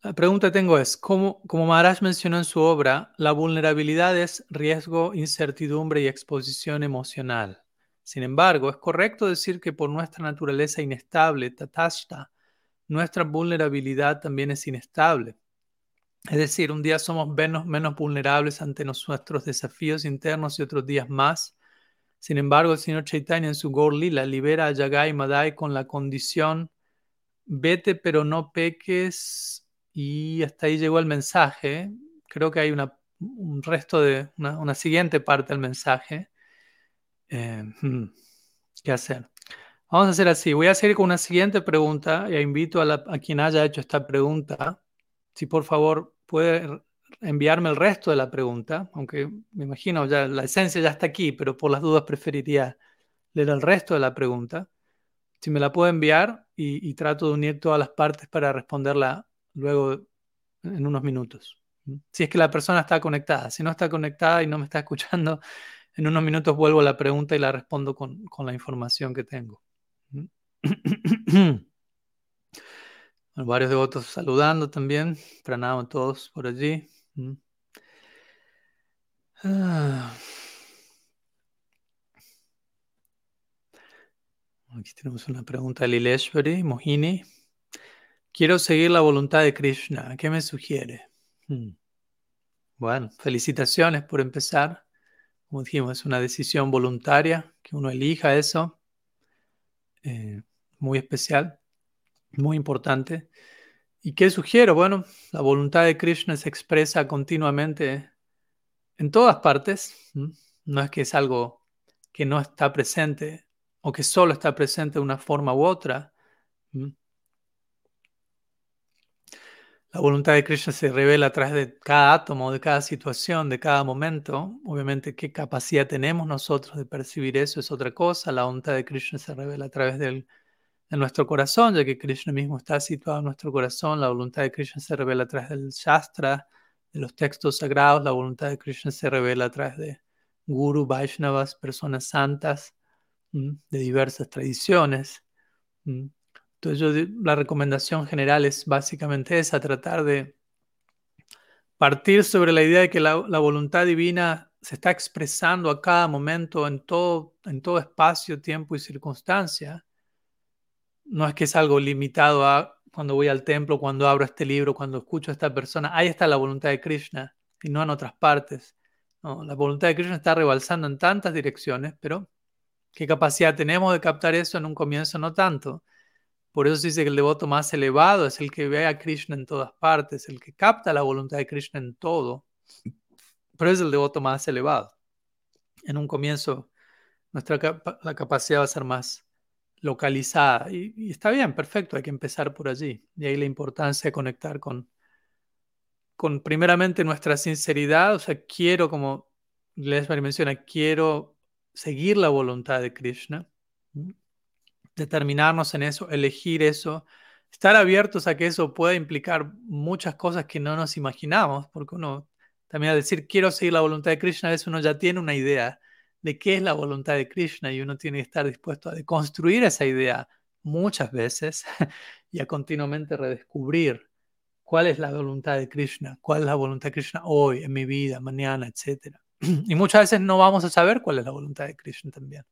La pregunta tengo es, como, como Maharaj mencionó en su obra, la vulnerabilidad es riesgo, incertidumbre y exposición emocional. Sin embargo, es correcto decir que por nuestra naturaleza inestable, tatashta, nuestra vulnerabilidad también es inestable. Es decir, un día somos menos, menos vulnerables ante nuestros desafíos internos y otros días más. Sin embargo, el señor Chaitanya en su Gaur Lila libera a Yagai Madai con la condición vete pero no peques y hasta ahí llegó el mensaje. Creo que hay un resto de una, siguiente parte del mensaje. Eh, hmm, ¿Qué hacer? Vamos a hacer así. Voy a seguir con una siguiente pregunta y invito a, a quien haya hecho esta pregunta, si por favor puede enviarme el resto de la pregunta, aunque me imagino ya la esencia ya está aquí, pero por las dudas preferiría leer el resto de la pregunta. Si me la puede enviar y, trato de unir todas las partes para responderla luego en unos minutos. Si es que la persona está conectada. Si no está conectada y no me está escuchando, en unos minutos vuelvo a la pregunta y la respondo con, con la información que tengo. varios devotos saludando también. Pranamo todos por allí. Ah. Aquí tenemos una pregunta de Lileshwari, Mohini. Quiero seguir la voluntad de Krishna. ¿Qué me sugiere? Mm. Bueno, felicitaciones por empezar. Como dijimos, es una decisión voluntaria, que uno elija eso. Eh, muy especial muy importante. ¿Y qué sugiero? Bueno, la voluntad de Krishna se expresa continuamente en todas partes. No es que es algo que no está presente o que solo está presente de una forma u otra. La voluntad de Krishna se revela a través de cada átomo, de cada situación, de cada momento. Obviamente, qué capacidad tenemos nosotros de percibir eso es otra cosa. La voluntad de Krishna se revela a través en nuestro corazón, ya que Krishna mismo está situado en nuestro corazón. La voluntad de Krishna se revela a través del Shastra, de los textos sagrados. La voluntad de Krishna se revela a través de Guru, Vaishnavas, personas santas de diversas tradiciones. Entonces, yo, la recomendación general es básicamente esa: tratar de partir sobre la idea de que la, voluntad divina se está expresando a cada momento, en todo, en todo espacio, tiempo y circunstancia no es que es algo limitado a cuando voy al templo, cuando abro este libro, cuando escucho a esta persona. Ahí está la voluntad de Krishna y no en otras partes. la voluntad de Krishna está rebalsando en tantas direcciones, pero ¿qué capacidad tenemos de captar eso en un comienzo? No tanto. Por eso se dice que el devoto más elevado es el que ve a Krishna en todas partes, el que capta la voluntad de Krishna en todo, pero es el devoto más elevado. En un comienzo, nuestra la capacidad va a ser más localizada. Y, está bien, perfecto, hay que empezar por allí. Y ahí la importancia de conectar con, con primeramente nuestra sinceridad, o sea, quiero, como les menciona, quiero seguir la voluntad de Krishna, determinarnos en eso, elegir eso, estar abiertos a que eso pueda implicar muchas cosas que no nos imaginamos, porque uno también al decir quiero seguir la voluntad de Krishna, a veces uno ya tiene una idea de qué es la voluntad de Krishna y uno tiene que estar dispuesto a deconstruir esa idea muchas veces y a continuamente redescubrir cuál es la voluntad de Krishna, cuál es la voluntad de Krishna hoy, en mi vida, mañana, etc. Y muchas veces no vamos a saber cuál es la voluntad de Krishna también.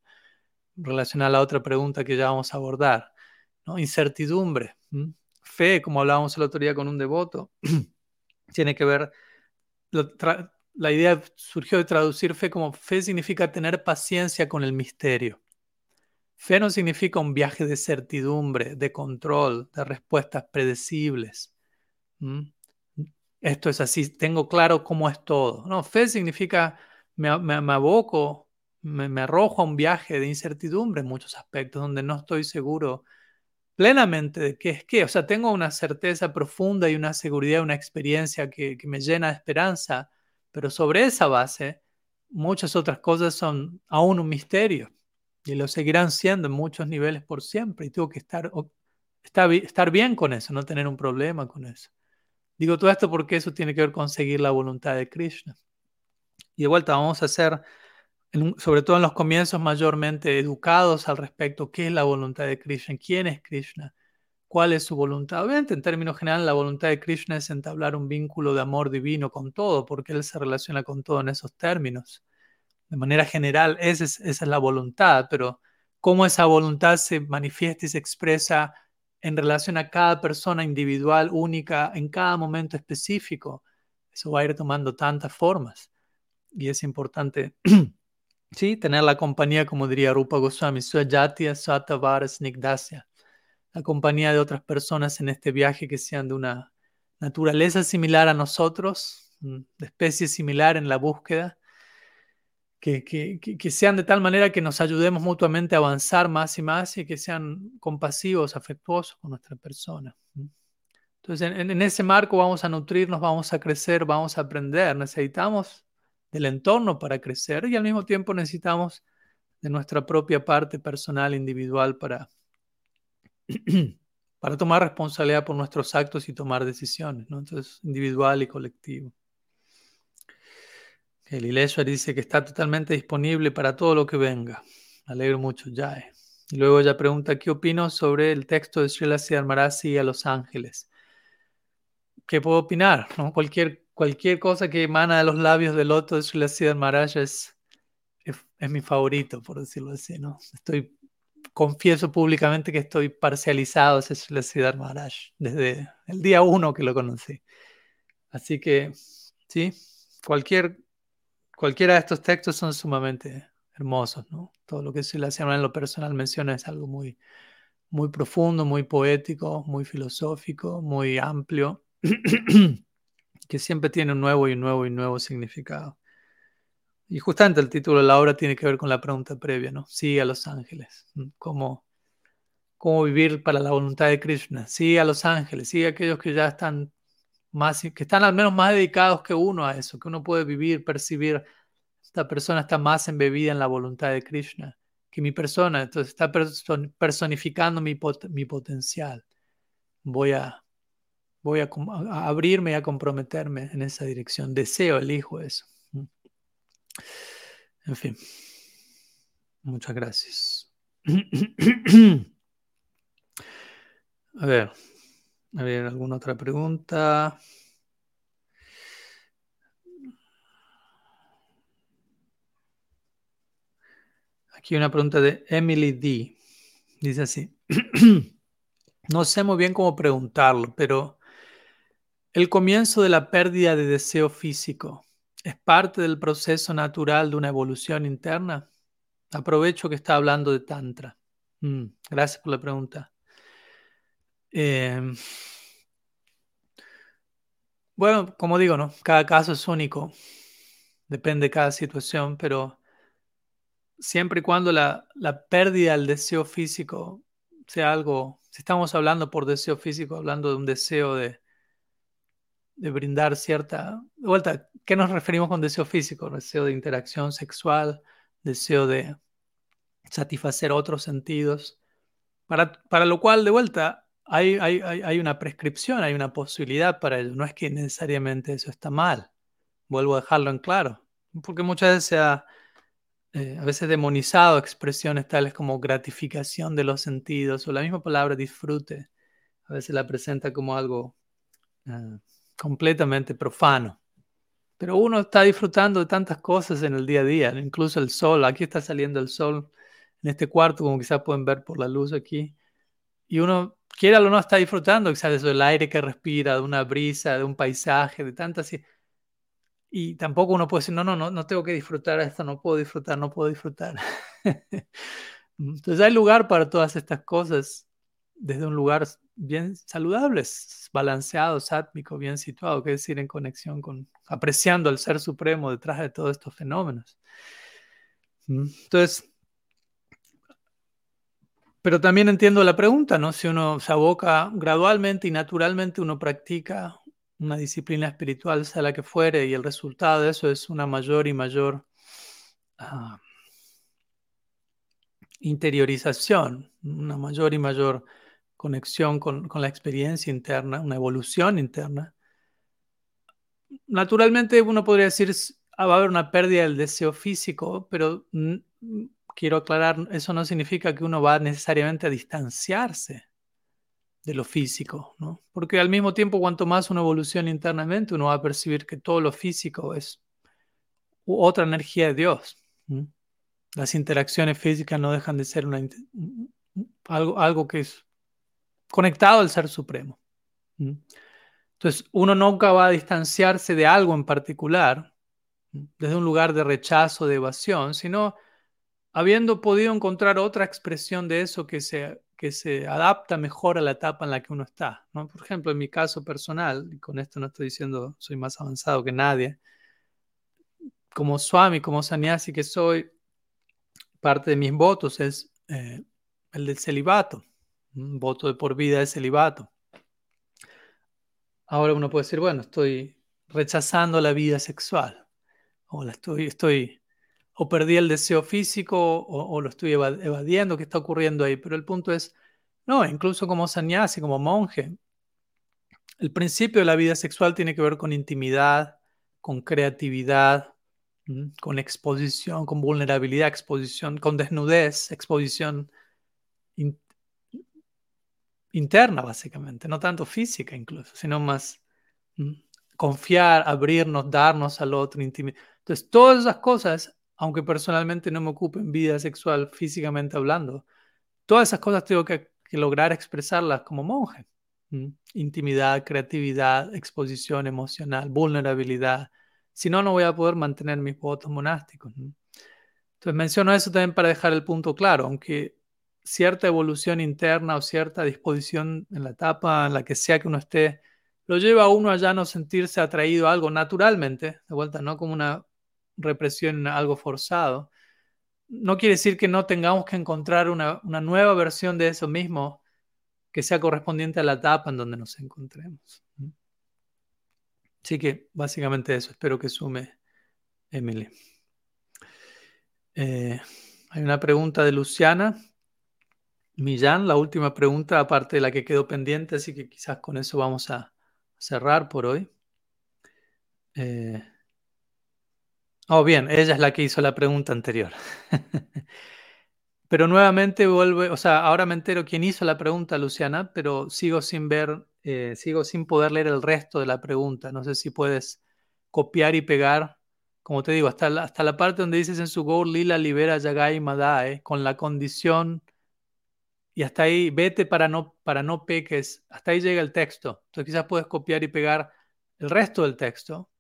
Relacionada a la otra pregunta que ya vamos a abordar, ¿no? incertidumbre, fe, como hablábamos el otro día con un devoto, tiene que ver, la idea surgió de traducir fe como fe significa tener paciencia con el misterio. Fe no significa un viaje de certidumbre, de control, de respuestas predecibles. Esto es así, tengo claro cómo es todo. No, fe significa me, aboco, me, me, arrojo a un viaje de incertidumbre en muchos aspectos, donde no estoy seguro plenamente de qué es qué. O sea, tengo una certeza profunda y una seguridad, una experiencia que, que me llena de esperanza pero sobre esa base, muchas otras cosas son aún un misterio. y lo seguirán siendo en muchos niveles por siempre. Y tengo que estar, estar, estar bien con eso, no tener un problema con eso. Digo todo esto porque eso tiene que ver con seguir la voluntad de Krishna. Y de vuelta vamos a ser, sobre todo en los comienzos, mayormente educados al respecto, qué es la voluntad de Krishna, quién es Krishna, cuál es su voluntad. Obviamente, en términos generales, la voluntad de Krishna es entablar un vínculo de amor divino con todo, porque Él se relaciona con todo en esos términos de manera general, esa es, la voluntad, pero cómo esa voluntad se manifiesta y se expresa en relación a cada persona individual, única, en cada momento específico, eso va a ir tomando tantas formas. Y es importante, sí, tener la compañía, como diría Rupa Goswami, Swajatya Satavara Snigdasya, la compañía de otras personas en este viaje que sean de una naturaleza similar a nosotros, mm, de especie similar en la búsqueda, que, sean de tal manera que nos ayudemos mutuamente a avanzar más y más y que sean compasivos, afectuosos con nuestra persona. Entonces, en, ese marco vamos a nutrirnos, vamos a crecer, vamos a aprender. Necesitamos del entorno para crecer y al mismo tiempo necesitamos de nuestra propia parte personal, individual, para, para tomar responsabilidad por nuestros actos y tomar decisiones. ¿no? Entonces, individual y colectivo. El Ileshwar dice que está totalmente disponible para todo lo que venga. Me alegro mucho, ya. Y luego ella pregunta, ¿qué opino sobre el texto de Srila Siddharmarasi a Los Ángeles? ¿Qué puedo opinar? Cualquier, cualquier cosa que emana de los labios del loto de Srila Siddharmarasi es, es, mi favorito, por decirlo así, ¿no? Estoy, confieso públicamente que estoy parcializado a Srila Siddharmaraj desde el día uno que lo conocí. Así que, sí, cualquier cualquiera de estos textos son sumamente hermosos, ¿no? Todo lo que se le hace en lo personal menciona es algo muy, muy profundo, muy poético, muy filosófico, muy amplio, que siempre tiene un nuevo y nuevo y nuevo significado. Y justamente el título de la obra tiene que ver con la pregunta previa, ¿no? Sí a los ángeles. ¿Cómo, cómo vivir para la voluntad de Krishna? Sí a los ángeles, sí a aquellos que ya están que están al menos más dedicados que uno a eso, que uno puede vivir, percibir, esta persona está más embebida en la voluntad de Krishna que mi persona, entonces está personificando mi, mi potencial. Voy a, voy a, abrirme y a comprometerme en esa dirección. Deseo, elijo eso. En fin, muchas gracias. A ver, a ver, ¿alguna otra pregunta? Aquí una pregunta de Emily D. Dice así. no sé muy bien cómo preguntarlo, pero el comienzo de la pérdida de deseo físico es parte del proceso natural de una evolución interna. Aprovecho que está hablando de Tantra. Mm, gracias por la pregunta. Em, bueno, como digo, ¿no? Cada caso es único, depende de cada situación, pero siempre y cuando la, pérdida del deseo físico sea algo, si estamos hablando por deseo físico, hablando de un deseo de, de brindar cierta, de vuelta, ¿qué nos referimos con deseo físico? Deseo de interacción sexual, deseo de satisfacer otros sentidos, para, para lo cual, de vuelta, hay, una prescripción, hay una posibilidad para ello. No es que necesariamente eso está mal. Vuelvo a dejarlo en claro. Porque muchas veces se ha eh, a veces demonizado expresiones tales como gratificación de los sentidos o la misma palabra disfrute. A veces la presenta como algo ah, completamente profano. Pero uno está disfrutando de tantas cosas en el día a día, incluso el sol. Aquí está saliendo el sol en este cuarto, como quizás pueden ver por la luz aquí. Y uno quiera o no, está disfrutando quizás del aire que respira, de una brisa, de un paisaje, de tantas... Y tampoco uno puede decir, no, no, no, no tengo que disfrutar esto, no puedo disfrutar, no puedo disfrutar. Entonces hay lugar para todas estas cosas desde un lugar bien saludable, balanceado, sátmico, bien situado, que decir, en conexión con, apreciando al Ser Supremo detrás de todos estos fenómenos. Entonces, pero también entiendo la pregunta, ¿no? Si uno se aboca gradualmente y naturalmente, uno practica una disciplina espiritual, sea la que fuere, y el resultado de eso es una mayor y mayor ah, interiorización, una mayor y mayor conexión con, la experiencia interna, una evolución interna. Naturalmente uno podría decir, ah, va a haber una pérdida del deseo físico, pero quiero aclarar, eso no significa que uno va necesariamente a distanciarse de lo físico, ¿no? Porque al mismo tiempo, cuanto más uno evoluciona internamente, uno va a percibir que todo lo físico es otra energía de Dios. Las interacciones físicas no dejan de ser algo, algo que es conectado al Ser Supremo. Entonces, uno nunca va a distanciarse de algo en particular, desde un lugar de rechazo, de evasión, sino habiendo podido encontrar otra expresión de eso que se, que se adapta mejor a la etapa en la que uno está. ¿no? Por ejemplo, en mi caso personal, y con esto no estoy diciendo soy más avanzado que nadie, como Swami, como sannyasi que soy, parte de mis votos es eh, el del celibato, un voto de por vida de celibato. Ahora uno puede decir, bueno, estoy rechazando la vida sexual, o la estoy, estoy, o perdí el deseo físico, o, lo estoy evadiendo, ¿qué está ocurriendo ahí? Pero el punto es, no, incluso como sannyasi, como monje, el principio de la vida sexual tiene que ver con intimidad, con creatividad, con exposición, con vulnerabilidad, exposición, con desnudez, exposición interna básicamente, no tanto física incluso, sino más confiar, abrirnos, darnos al otro, intimidad. Entonces, todas esas cosas, aunque personalmente no me ocupen vida sexual físicamente hablando, todas esas cosas tengo que, lograr expresarlas como monje. Intimidad, creatividad, exposición emocional, vulnerabilidad, si no, no voy a poder mantener mis votos monásticos. Entonces menciono eso también para dejar el punto claro, aunque cierta evolución interna o cierta disposición en la etapa en la que sea que uno esté, lo lleva a uno a ya no sentirse atraído a algo naturalmente, de vuelta, no como una represión, algo forzado. No quiere decir que no tengamos que encontrar una, una nueva versión de eso mismo que sea correspondiente a la etapa en donde nos encontremos. Así que básicamente eso, espero que sume Emily. Eh, hay una pregunta de Luciana Millán, la última pregunta, aparte de la que quedó pendiente, así que quizás con eso vamos a cerrar por hoy. Eh, oh, bien, ella es la que hizo la pregunta anterior. pero nuevamente vuelve, o sea, ahora me entero quién hizo la pregunta, Luciana, pero sigo sin ver eh, sigo sin poder leer el resto de la pregunta. No sé si puedes copiar y pegar, como te digo, hasta la, hasta la parte donde dices en su Go Lila libera Yagai Madae, con la condición, y hasta ahí, vete para no, para no peques, hasta ahí llega el texto. Entonces quizás puedes copiar y pegar el resto del texto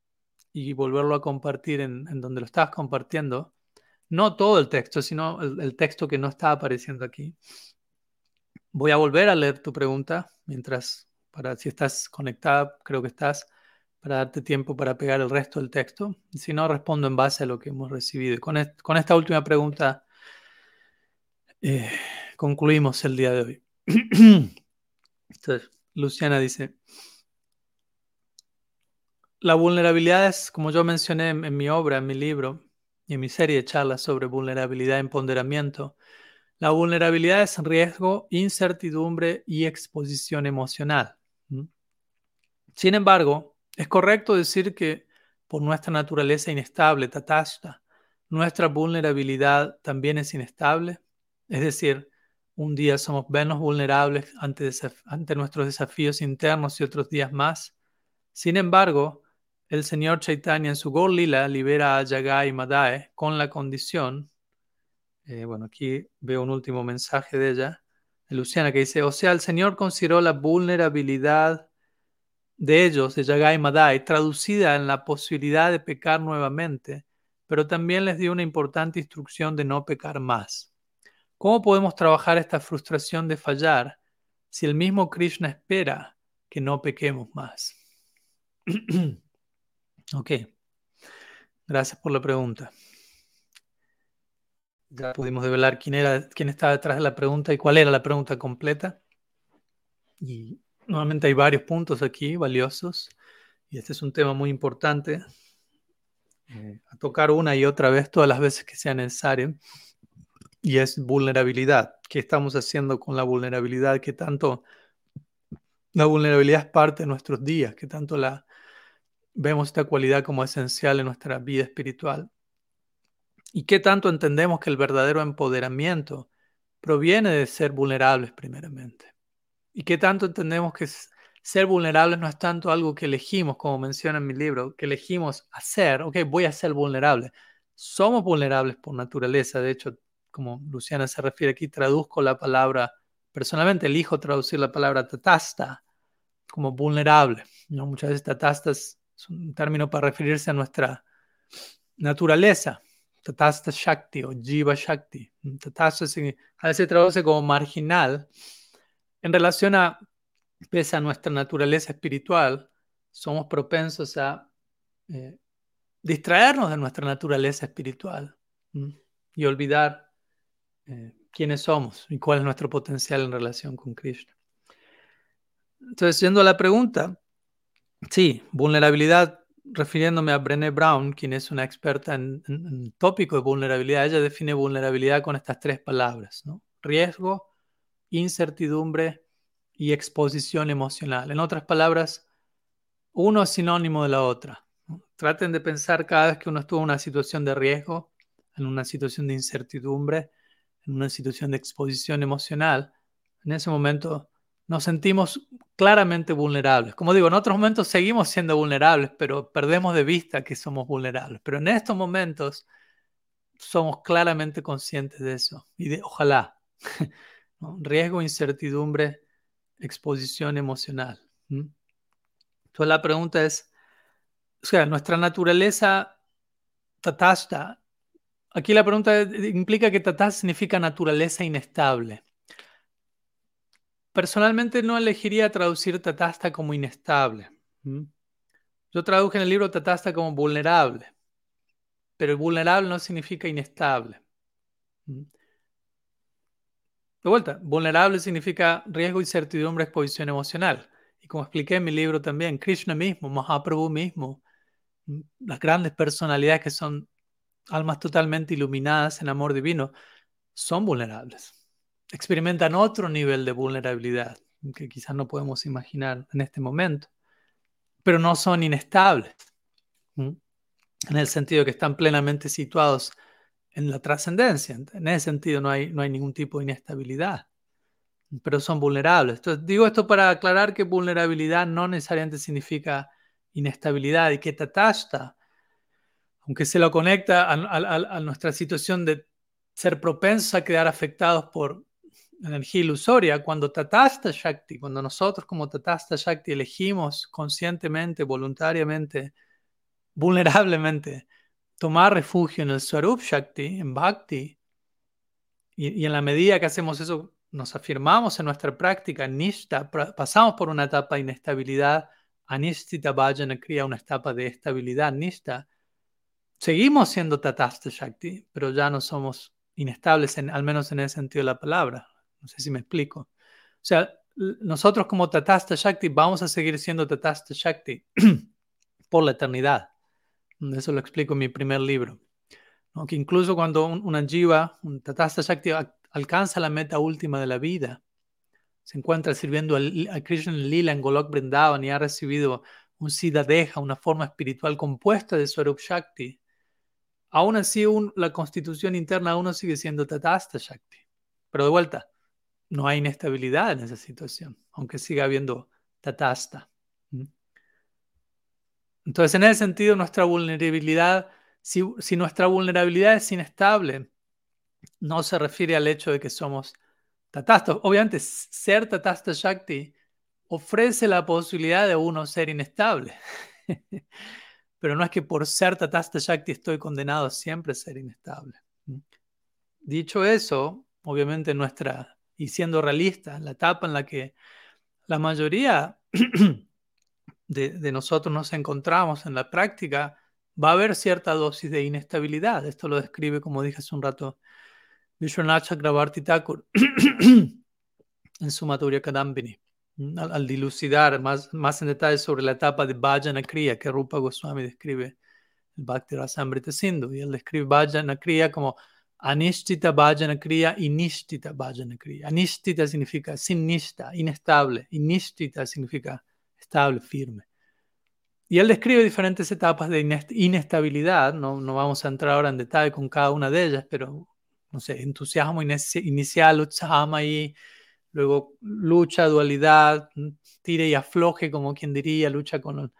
y volverlo a compartir en, donde lo estás compartiendo. No todo el texto, sino el, el texto que no está apareciendo aquí. Voy a volver a leer tu pregunta mientras para si estás conectada, creo que estás, para darte tiempo para pegar el resto del texto. Si no, respondo en base a lo que hemos recibido. con, con esta última pregunta eh, concluimos el día de hoy. Entonces, Luciana dice, la vulnerabilidad es, como yo mencioné en, mi obra, en mi libro y en mi serie de charlas sobre vulnerabilidad y empoderamiento, la vulnerabilidad es riesgo, incertidumbre y exposición emocional. Sin embargo, es correcto decir que por nuestra naturaleza inestable, tatasta, nuestra vulnerabilidad también es inestable. Es decir, un día somos menos vulnerables ante nuestros desafíos internos y otros días más. Sin embargo, el señor Chaitanya en su Gol Lila libera a Yagai Madae con la condición, eh, bueno, aquí veo un último mensaje de ella, de Luciana, que dice, o sea, el Señor consideró la vulnerabilidad de ellos, de Yagai Madai, traducida en la posibilidad de pecar nuevamente, pero también les dio una importante instrucción de no pecar más. ¿Cómo podemos trabajar esta frustración de fallar si el mismo Krishna espera que no pequemos más? ok, gracias por la pregunta. Ya pudimos develar quién era, quién estaba detrás de la pregunta y cuál era la pregunta completa. Y Nuevamente hay varios puntos aquí valiosos y este es un tema muy importante eh, a tocar una y otra vez todas las veces que sea necesario. y es vulnerabilidad. ¿Qué estamos haciendo con la vulnerabilidad? ¿Qué tanto la vulnerabilidad es parte de nuestros días? ¿Qué tanto la vemos esta cualidad como esencial en nuestra vida espiritual? ¿Y qué tanto entendemos que el verdadero empoderamiento proviene de ser vulnerables primeramente? ¿Y qué tanto entendemos que ser vulnerables no es tanto algo que elegimos, como menciona en mi libro, que elegimos hacer, ok, voy a ser vulnerable. Somos vulnerables por naturaleza, de hecho, como Luciana se refiere aquí, traduzco la palabra, personalmente elijo traducir la palabra tatasta como vulnerable. ¿no? Muchas veces tatasta un término para referirse a nuestra naturaleza, tatasta shakti o jiva shakti. Tatasta a veces se traduce como marginal en relación a, pese a nuestra naturaleza espiritual, somos propensos a eh, distraernos de nuestra naturaleza espiritual y olvidar eh, quiénes somos y cuál es nuestro potencial en relación con Krishna. Entonces, yendo a la pregunta, sí, vulnerabilidad, refiriéndome a Brené Brown, quien es una experta en, el tópico de vulnerabilidad, ella define vulnerabilidad con estas tres palabras. Riesgo, incertidumbre y exposición emocional. En otras palabras, uno es sinónimo de la otra. Traten de pensar cada vez que uno estuvo en una situación de riesgo, en una situación de incertidumbre, en una situación de exposición emocional, en ese momento nos sentimos claramente vulnerables. Como digo, en otros momentos seguimos siendo vulnerables, pero perdemos de vista que somos vulnerables. Pero en estos momentos somos claramente conscientes de eso. Y de, ojalá, riesgo, incertidumbre, exposición emocional. Entonces la pregunta es, o sea, nuestra naturaleza tatasta Aquí la pregunta implica que tatás significa naturaleza inestable. Personalmente no elegiría traducir tatasta como inestable. Yo traduje en el libro tatasta como vulnerable, pero vulnerable no significa inestable. De vuelta, vulnerable significa riesgo, incertidumbre, exposición emocional. Y como expliqué en mi libro también, Krishna mismo, Mahaprabhu mismo, las grandes personalidades que son almas totalmente iluminadas en amor divino, son vulnerables. Experimentan otro nivel de vulnerabilidad que quizás no podemos imaginar en este momento, pero no son inestables, en el sentido que están plenamente situados en la trascendencia. En ese sentido no hay, no hay ningún tipo de inestabilidad, pero son vulnerables. Entonces, digo esto para aclarar que vulnerabilidad no necesariamente significa inestabilidad y que tatashta aunque se lo conecta a, nuestra situación de ser propensos a quedar afectados por energía ilusoria, cuando Tatasta Shakti, cuando nosotros como Tatasta Shakti elegimos conscientemente, voluntariamente, vulnerablemente, tomar refugio en el Swarup Shakti, en Bhakti, y, en la medida que hacemos eso, nos afirmamos en nuestra práctica, Nishta, pasamos por una etapa de inestabilidad, Anishtita Vajana crea una etapa de estabilidad, Nishta, seguimos siendo Tatasta Shakti, pero ya no somos inestables, en, al menos en ese sentido de la palabra. No sé si me explico. O sea, nosotros como Tatasta Shakti vamos a seguir siendo Tatasta Shakti por la eternidad. Eso lo explico en mi primer libro. Que incluso cuando una jiva, un Tatasta Shakti, alcanza la meta última de la vida, se encuentra sirviendo a, Krishna Lila en Golok Brindavan y ha recibido un Siddhadeha, una forma espiritual compuesta de Swarup Shakti, Aún así, la constitución interna de uno sigue siendo Tatasta Shakti. Pero de vuelta, no hay inestabilidad en esa situación, aunque siga habiendo Tatasta. Entonces, en ese sentido, nuestra vulnerabilidad, si, nuestra vulnerabilidad es inestable, no se refiere al hecho de que somos Tatasta. Obviamente, ser Tatasta Shakti ofrece la posibilidad de uno ser inestable. pero no es que por ser Tatasta Shakti estoy condenado a siempre ser inestable. Dicho eso, obviamente nuestra, y siendo realista, la etapa en la que la mayoría de, nosotros nos encontramos en la práctica, va a haber cierta dosis de inestabilidad. Esto lo describe, como dije hace un rato, Vishwanath Chakrabarti Thakur en su Maturya Kadambini al, dilucidar más, más en detalle sobre la etapa de Vajana Kriya que Rupa Goswami describe el Bhakti Rasamrita Sindhu. Y él describe Vajana Kriya como Anishtita Bhajana Kriya y Nishtita Bhajana Kriya. Anishtita significa sin nishta, inestable, y Nishtita significa estable, firme. Y él describe diferentes etapas de inestabilidad, no, no vamos a entrar ahora en detalle con cada una de ellas, pero, no sé, entusiasmo inicial, utsahama y luego lucha, dualidad, tire y afloje, como quien diría, lucha con,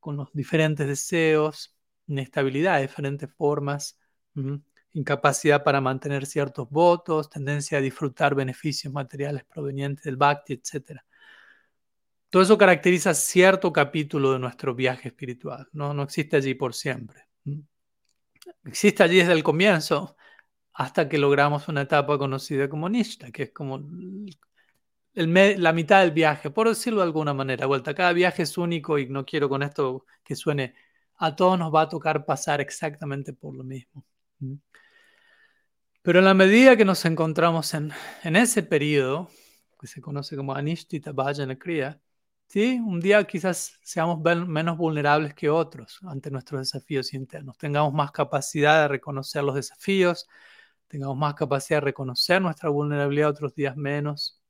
con los diferentes deseos, inestabilidad diferentes formas, incapacidad para mantener ciertos votos, tendencia a disfrutar beneficios materiales provenientes del bhakti, etc. Todo eso caracteriza cierto capítulo de nuestro viaje espiritual, no, no existe allí por siempre. Existe allí desde el comienzo hasta que logramos una etapa conocida como Nishta, que es como la mitad del viaje, por decirlo de alguna manera. Cada viaje es único y no quiero con esto que suene, a todos nos va a tocar pasar exactamente por lo mismo. Pero en la medida que nos encontramos en, en ese periodo, que se conoce como Anishtita Bhajana Kriya, ¿sí? un día quizás seamos menos vulnerables que otros ante nuestros desafíos internos, tengamos más capacidad de reconocer los desafíos, tengamos más capacidad de reconocer nuestra vulnerabilidad, otros días menos.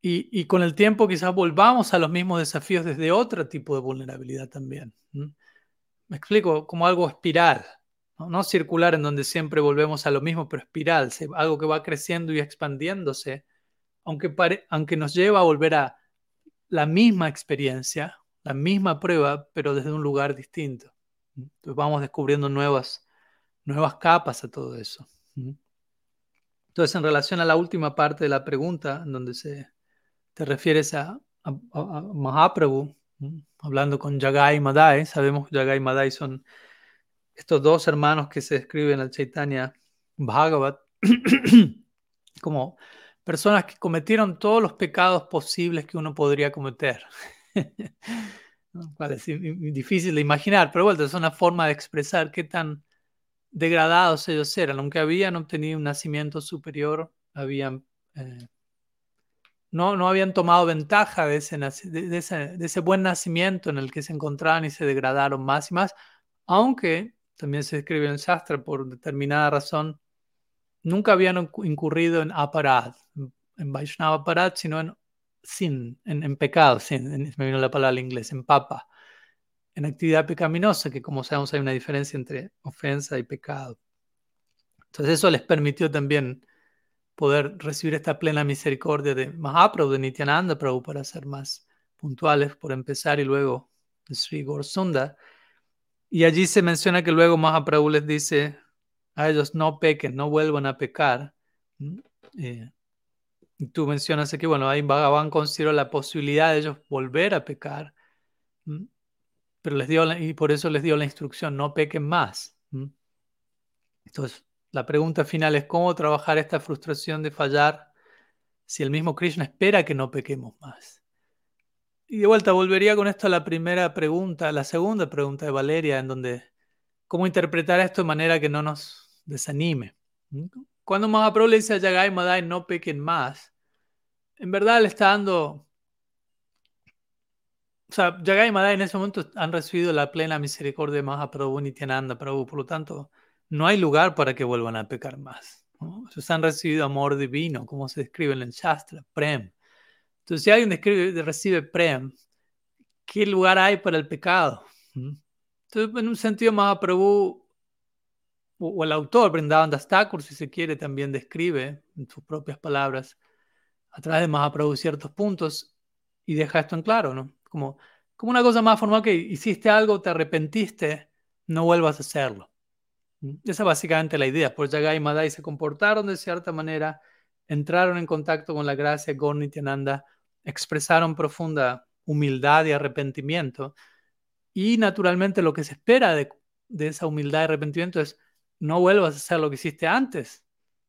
Y, y, con el tiempo quizás volvamos a los mismos desafíos desde otro tipo de vulnerabilidad también. Me explico, como algo espiral, ¿no? circular en donde siempre volvemos a lo mismo, pero espiral, algo que va creciendo y expandiéndose, aunque, aunque nos lleva a volver a la misma experiencia, la misma prueba, pero desde un lugar distinto. Entonces vamos descubriendo nuevas, nuevas capas a todo eso. Entonces, en relación a la última parte de la pregunta, en donde se, te refieres a, Mahaprabhu, hablando con Jagai Madai, sabemos que Jagai y Madai son estos dos hermanos que se escriben al Chaitanya Bhagavat, como personas que cometieron todos los pecados posibles que uno podría cometer. es difícil de imaginar, pero bueno, es una forma de expresar qué tan degradados ellos eran. Aunque habían obtenido un nacimiento superior, habían, eh, no, no habían tomado ventaja de ese, de, ese, de ese buen nacimiento en el que se encontraban y se degradaron más y más, aunque también se escribe en Shastra por determinada razón, nunca habían incurrido en aparad, en Vaishnava aparad, sino en sin, en, pecado, sin, me vino la palabra en inglés, en papa, en actividad pecaminosa, que como sabemos hay una diferencia entre ofensa y pecado. Entonces eso les permitió también poder recibir esta plena misericordia de Mahaprabhu, de Nityananda Prabhu, para ser más puntuales, por empezar, y luego de Sri Gorsunda, y allí se menciona que luego Mahaprabhu les dice a ellos no pequen, no vuelvan a pecar. Eh, y tú mencionas aquí, bueno, ahí Bhagavan consideró la posibilidad de ellos volver a pecar, pero les dio y por eso les dio la instrucción, no pequen más. Entonces, la pregunta final es cómo trabajar esta frustración de fallar si el mismo Krishna espera que no pequemos más. Y de vuelta, volvería con esto a la primera pregunta, la segunda pregunta de Valeria, en donde, ¿cómo interpretar esto de manera que no nos desanime? Cuando Mahaprabhu le dice a Yagai Madai, no pequen más, en verdad le está dando... O sea, Yagai Madai en ese momento han recibido la plena misericordia de Mahaprabhu Nityananda Prabhu, por lo tanto, no hay lugar para que vuelvan a pecar más. Ellos han recibido amor divino, como se describe en el Shastra, Prem. Entonces, si alguien describe, recibe Prem, ¿qué lugar hay para el pecado? Entonces, en un sentido, Mahaprabhu, o, o el autor, Brindavan Das Thakur, si se quiere, también describe en sus propias palabras, a través de Mahaprabhu, ciertos puntos y deja esto en claro, ¿no? Como, como una cosa más formal que hiciste algo, te arrepentiste, no vuelvas a hacerlo. Esa es básicamente la idea. Por Yagai y Madai se comportaron de cierta manera, entraron en contacto con la gracia Gornityananda, expresaron profunda humildad y arrepentimiento. Y naturalmente lo que se espera de, esa humildad y arrepentimiento es no vuelvas a hacer lo que hiciste antes.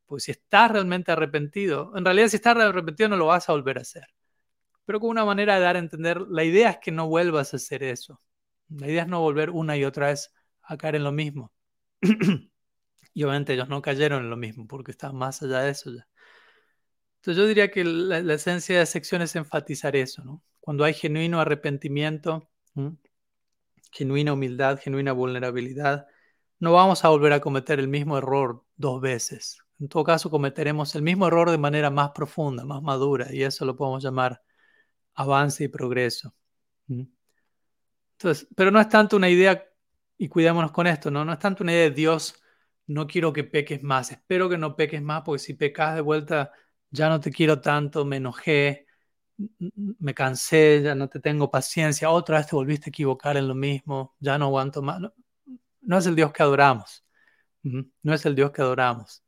Pues si estás realmente arrepentido, en realidad si estás arrepentido no lo vas a volver a hacer. Pero con una manera de dar a entender, la idea es que no vuelvas a hacer eso. La idea es no volver una y otra vez a caer en lo mismo. y obviamente ellos no cayeron en lo mismo porque estaban más allá de eso ya. Entonces yo diría que la, esencia de la sección es enfatizar eso, ¿no? Cuando hay genuino arrepentimiento, genuina humildad, genuina vulnerabilidad, no vamos a volver a cometer el mismo error dos veces. En todo caso, cometeremos el mismo error de manera más profunda, más madura, y eso lo podemos llamar avance y progreso. Entonces, pero no es tanto una idea, y cuidémonos con esto, ¿no? No es tanto una idea de Dios, no quiero que peques más, espero que no peques más, porque si pecas de vuelta, ya no te quiero tanto, me enojé, me cansé, ya no te tengo paciencia, otra vez te volviste a equivocar en lo mismo, ya no aguanto más. No, es el Dios que adoramos. No es el Dios que adoramos.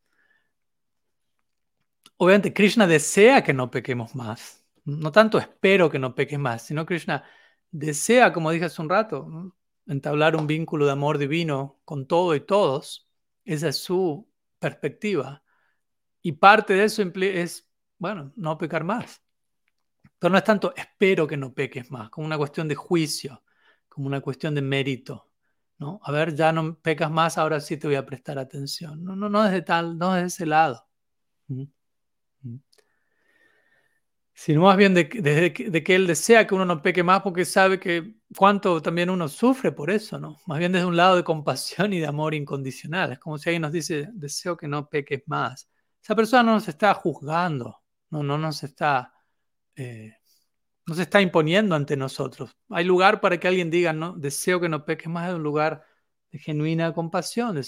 Obviamente, Krishna desea que no pequemos más. No tanto espero que no peques más, sino Krishna desea, como dije hace un rato, entablar un vínculo de amor divino con todo y todos. Esa es su perspectiva. Y parte de eso es, bueno, no pecar más. Pero no es tanto espero que no peques más, como una cuestión de juicio, como una cuestión de mérito. ¿no? A ver, ya no pecas más, ahora sí te voy a prestar atención. No, no, no es de tal, no es de ese lado. Sino más bien de, de, que él desea que uno no peque más porque sabe que cuánto también uno sufre por eso, ¿no? Más bien desde un lado de compasión y de amor incondicional. Es como si alguien nos dice, deseo que no peques más. Esa persona no nos está juzgando, no, no nos está eh, no se está imponiendo ante nosotros. Hay lugar para que alguien diga, no, deseo que no peques más, de un lugar de genuina compasión, de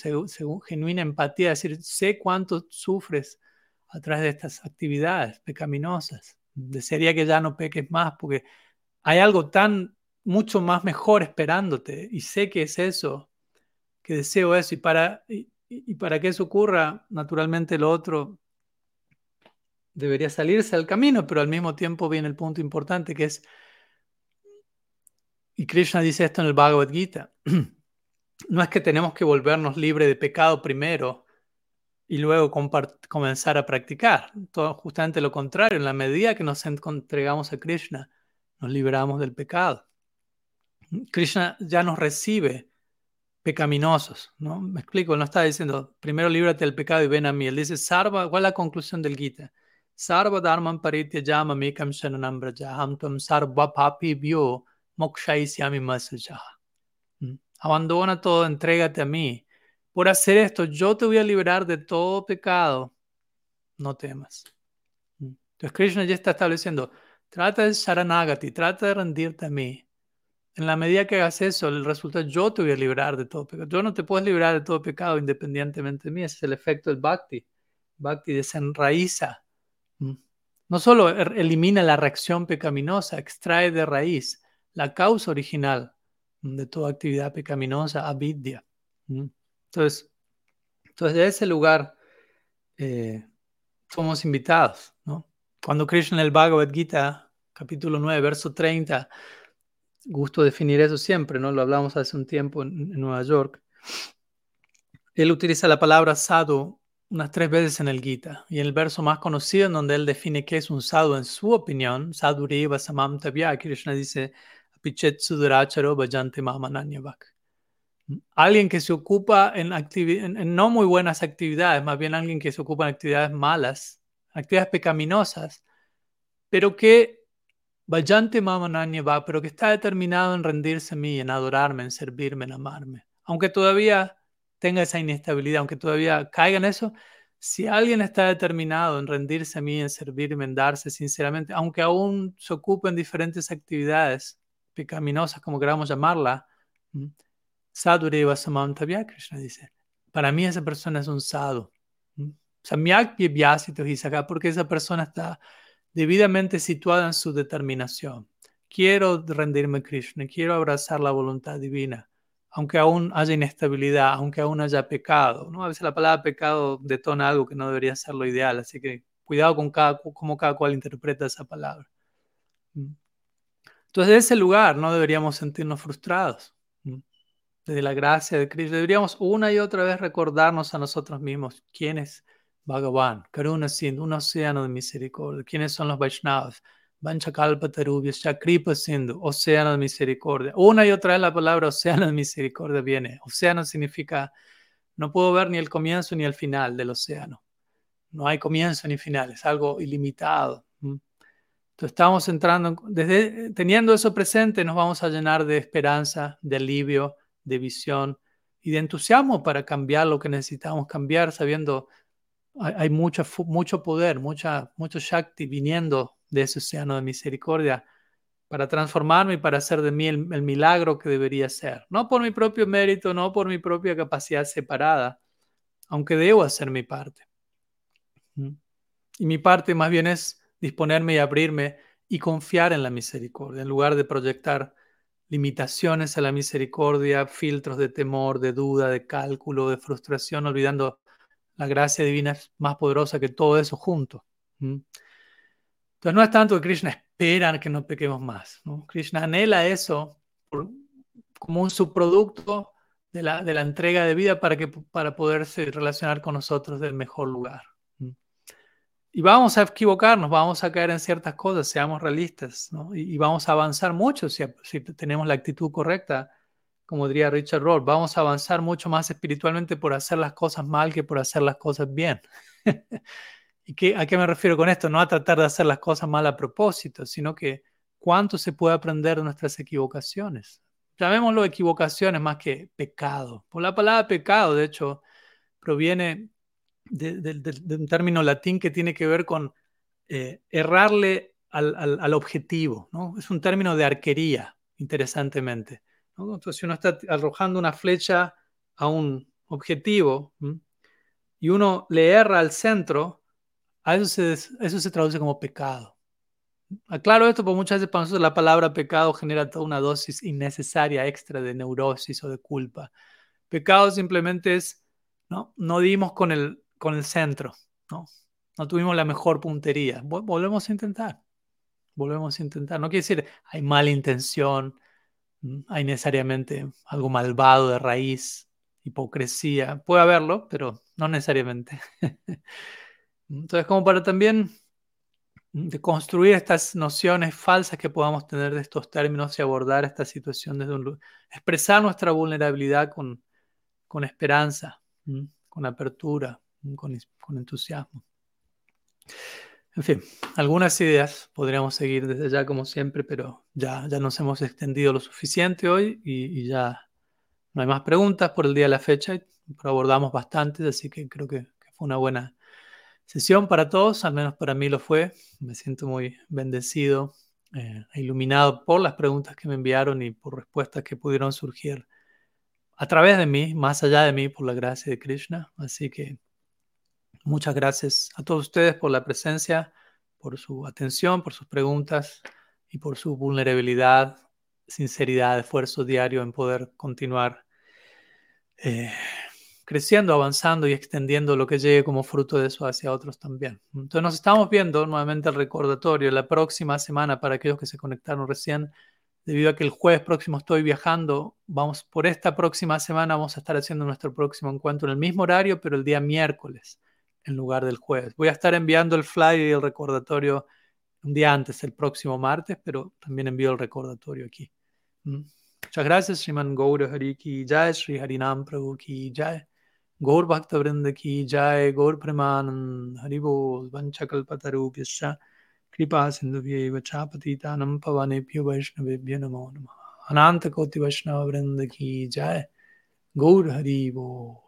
genuina empatía, es decir, sé cuánto sufres a través de estas actividades pecaminosas. Desearía que ya no peques más porque hay algo tan mucho más mejor esperándote y sé que es eso, que deseo eso y para, para que eso ocurra, naturalmente lo otro debería salirse al camino, pero al mismo tiempo viene el punto importante que es, y Krishna dice esto en el Bhagavad Gita, no es que tenemos que volvernos libres de pecado primero y luego comenzar a practicar, todo justamente lo contrario, en la medida que nos entregamos a Krishna, nos liberamos del pecado. Krishna ya nos recibe pecaminosos, ¿no? Me explico, no está diciendo, primero líbrate del pecado y ven a mí. Él dice, Sarva, ¿cuál es la conclusión del Gita? Sarvadharmam parityajamamekam shananam brajaham tam sarvapapibhyo mokshaisyami masajaha. Abandona todo, entrégate a mí. Por hacer esto, yo te voy a liberar de todo pecado. No temas. Entonces Krishna ya está estableciendo, trata de sharanagati, trata de rendirte a mí. En la medida que hagas eso, el resultado, yo te voy a liberar de todo pecado. Yo no te puedo liberar de todo pecado independientemente de mí. Ese es el efecto del bhakti. Bhakti desenraiza Mm. No solo er, elimina la reacción pecaminosa, extrae de raíz la causa original de toda actividad pecaminosa, avidya. Mm. Entonces, entonces de ese lugar eh, somos invitados. ¿no? Cuando Krishna en el Bhagavad Gita, capítulo 9, verso 30, gusto definir eso siempre, ¿no? lo hablamos hace un tiempo en, en Nueva York, él utiliza la palabra sadhu unas tres veces en el Gita. Y en el verso más conocido, en donde él define qué es un sadhu en su opinión, sadhuriva samam tabya, Krishna dice, apichet suduracharo bhajante mamananyavak. Alguien que se ocupa en, en, no muy buenas actividades, más bien alguien que se ocupa en actividades malas, actividades pecaminosas, pero que bhajante mamananyavak, pero que está determinado en rendirse a mí, en adorarme, en servirme, en amarme. Aunque todavía tenga esa inestabilidad, aunque todavía caiga en eso, si alguien está determinado en rendirse a mí, en servirme, en darse sinceramente, aunque aún se ocupe en diferentes actividades pecaminosas, como queramos llamarla, Sadhureva Samantavya, Krishna dice, para mí esa persona es un sadhu. Samyak acá porque esa persona está debidamente situada en su determinación. Quiero rendirme a Krishna, quiero abrazar la voluntad divina aunque aún haya inestabilidad, aunque aún haya pecado. ¿no? A veces la palabra pecado detona algo que no debería ser lo ideal, así que cuidado con cada, cómo cada cual interpreta esa palabra. Mm. Entonces, de ese lugar no deberíamos sentirnos frustrados. Desde la gracia de Cristo, deberíamos una y otra vez recordarnos a nosotros mismos quién es Bhagavan, Karuna Sindhu, un océano de misericordia, quiénes son los Vaishnavas, Vanchakalpatarubhyascha Kripa Sindhu, océano de misericordia. Una y otra vez la palabra océano de misericordia viene. Océano significa, no puedo ver ni el comienzo ni el final del océano. No hay comienzo ni final, es algo ilimitado. Entonces estamos entrando, desde, teniendo eso presente, nos vamos a llenar de esperanza, de alivio, de visión y de entusiasmo para cambiar lo que necesitamos cambiar, sabiendo hay, hay mucho, mucho poder, mucha, mucho Shakti viniendo de ese océano de misericordia para transformarme y para hacer de mí el, milagro que debería ser. No por mi propio mérito, no por mi propia capacidad separada, aunque debo hacer mi parte. ¿Mm? Y mi parte más bien es disponerme y abrirme y confiar en la misericordia, en lugar de proyectar limitaciones a la misericordia, filtros de temor, de duda, de cálculo, de frustración, olvidando la gracia divina es más poderosa que todo eso junto. Entonces no es tanto que Krishna espera que no pequemos más. ¿no? Krishna anhela eso como un subproducto de la, de la, entrega de vida para, que, para poderse relacionar con nosotros del mejor lugar. Y vamos a equivocarnos, vamos a caer en ciertas cosas, seamos realistas, y, vamos a avanzar mucho si, tenemos la actitud correcta, como diría Richard Roll, vamos a avanzar mucho más espiritualmente por hacer las cosas mal que por hacer las cosas bien. ¿Y qué, a qué me refiero con esto? No a tratar de hacer las cosas mal a propósito, sino que cuánto se puede aprender de nuestras equivocaciones. Llamémoslo equivocaciones más que pecado. Por la palabra pecado, de hecho, proviene de, un término latín que tiene que ver con eh, errarle al, objetivo. ¿no? Es un término de arquería, interesantemente. Entonces, si uno está arrojando una flecha a un objetivo y uno le erra al centro, a eso se, traduce como pecado. Aclaro esto porque muchas veces para nosotros la palabra pecado genera toda una dosis innecesaria extra de neurosis o de culpa. Pecado simplemente es, ¿no? No dimos con el, con el centro, ¿no? No tuvimos la mejor puntería. Volvemos a intentar. Volvemos a intentar. No quiere decir hay mala intención, hay necesariamente algo malvado de raíz, hipocresía. Puede haberlo, pero no necesariamente. Entonces, como para también de construir estas nociones falsas que podamos tener de estos términos y abordar esta situación desde un expresar nuestra vulnerabilidad con, con esperanza, con apertura, con, entusiasmo. En fin, algunas ideas podríamos seguir desde ya como siempre, pero ya, ya nos hemos extendido lo suficiente hoy y, ya no hay más preguntas por el día de la fecha, pero abordamos bastantes, así que creo que, que fue una buena sesión para todos, al menos para mí lo fue. Me siento muy bendecido eh, e iluminado por las preguntas que me enviaron y por respuestas que pudieron surgir a través de mí, más allá de mí, por la gracia de Krishna. Así que muchas gracias a todos ustedes por la presencia, por su atención, por sus preguntas y por su vulnerabilidad, sinceridad, esfuerzo diario en poder continuar. Eh, creciendo, avanzando y extendiendo lo que llegue como fruto de eso hacia otros también. Entonces nos estamos viendo nuevamente el recordatorio la próxima semana para aquellos que se conectaron recién. Debido a que el jueves próximo estoy viajando, vamos por esta próxima semana vamos a estar haciendo nuestro próximo encuentro en el mismo horario, pero el día miércoles en lugar del jueves. Voy a estar enviando el flyer y el recordatorio un día antes, el próximo martes, pero también envío el recordatorio aquí. ¿Mm? Muchas gracias, Sriman Gaur Hari ki Jai, Sri Harinam Prabhu ki Jai, Gaur Bhaktavrinda ki Jai, Gaur Premanand, Haribol, Vanchakalpataru Pyascha, Kripa Sindhubhye Vachapatitanam Pavanebhyo Vaishnavebhyo Namo Namaha, Ananta Koti Vaishnava Vrinda ki Jai, Gaur Haribol.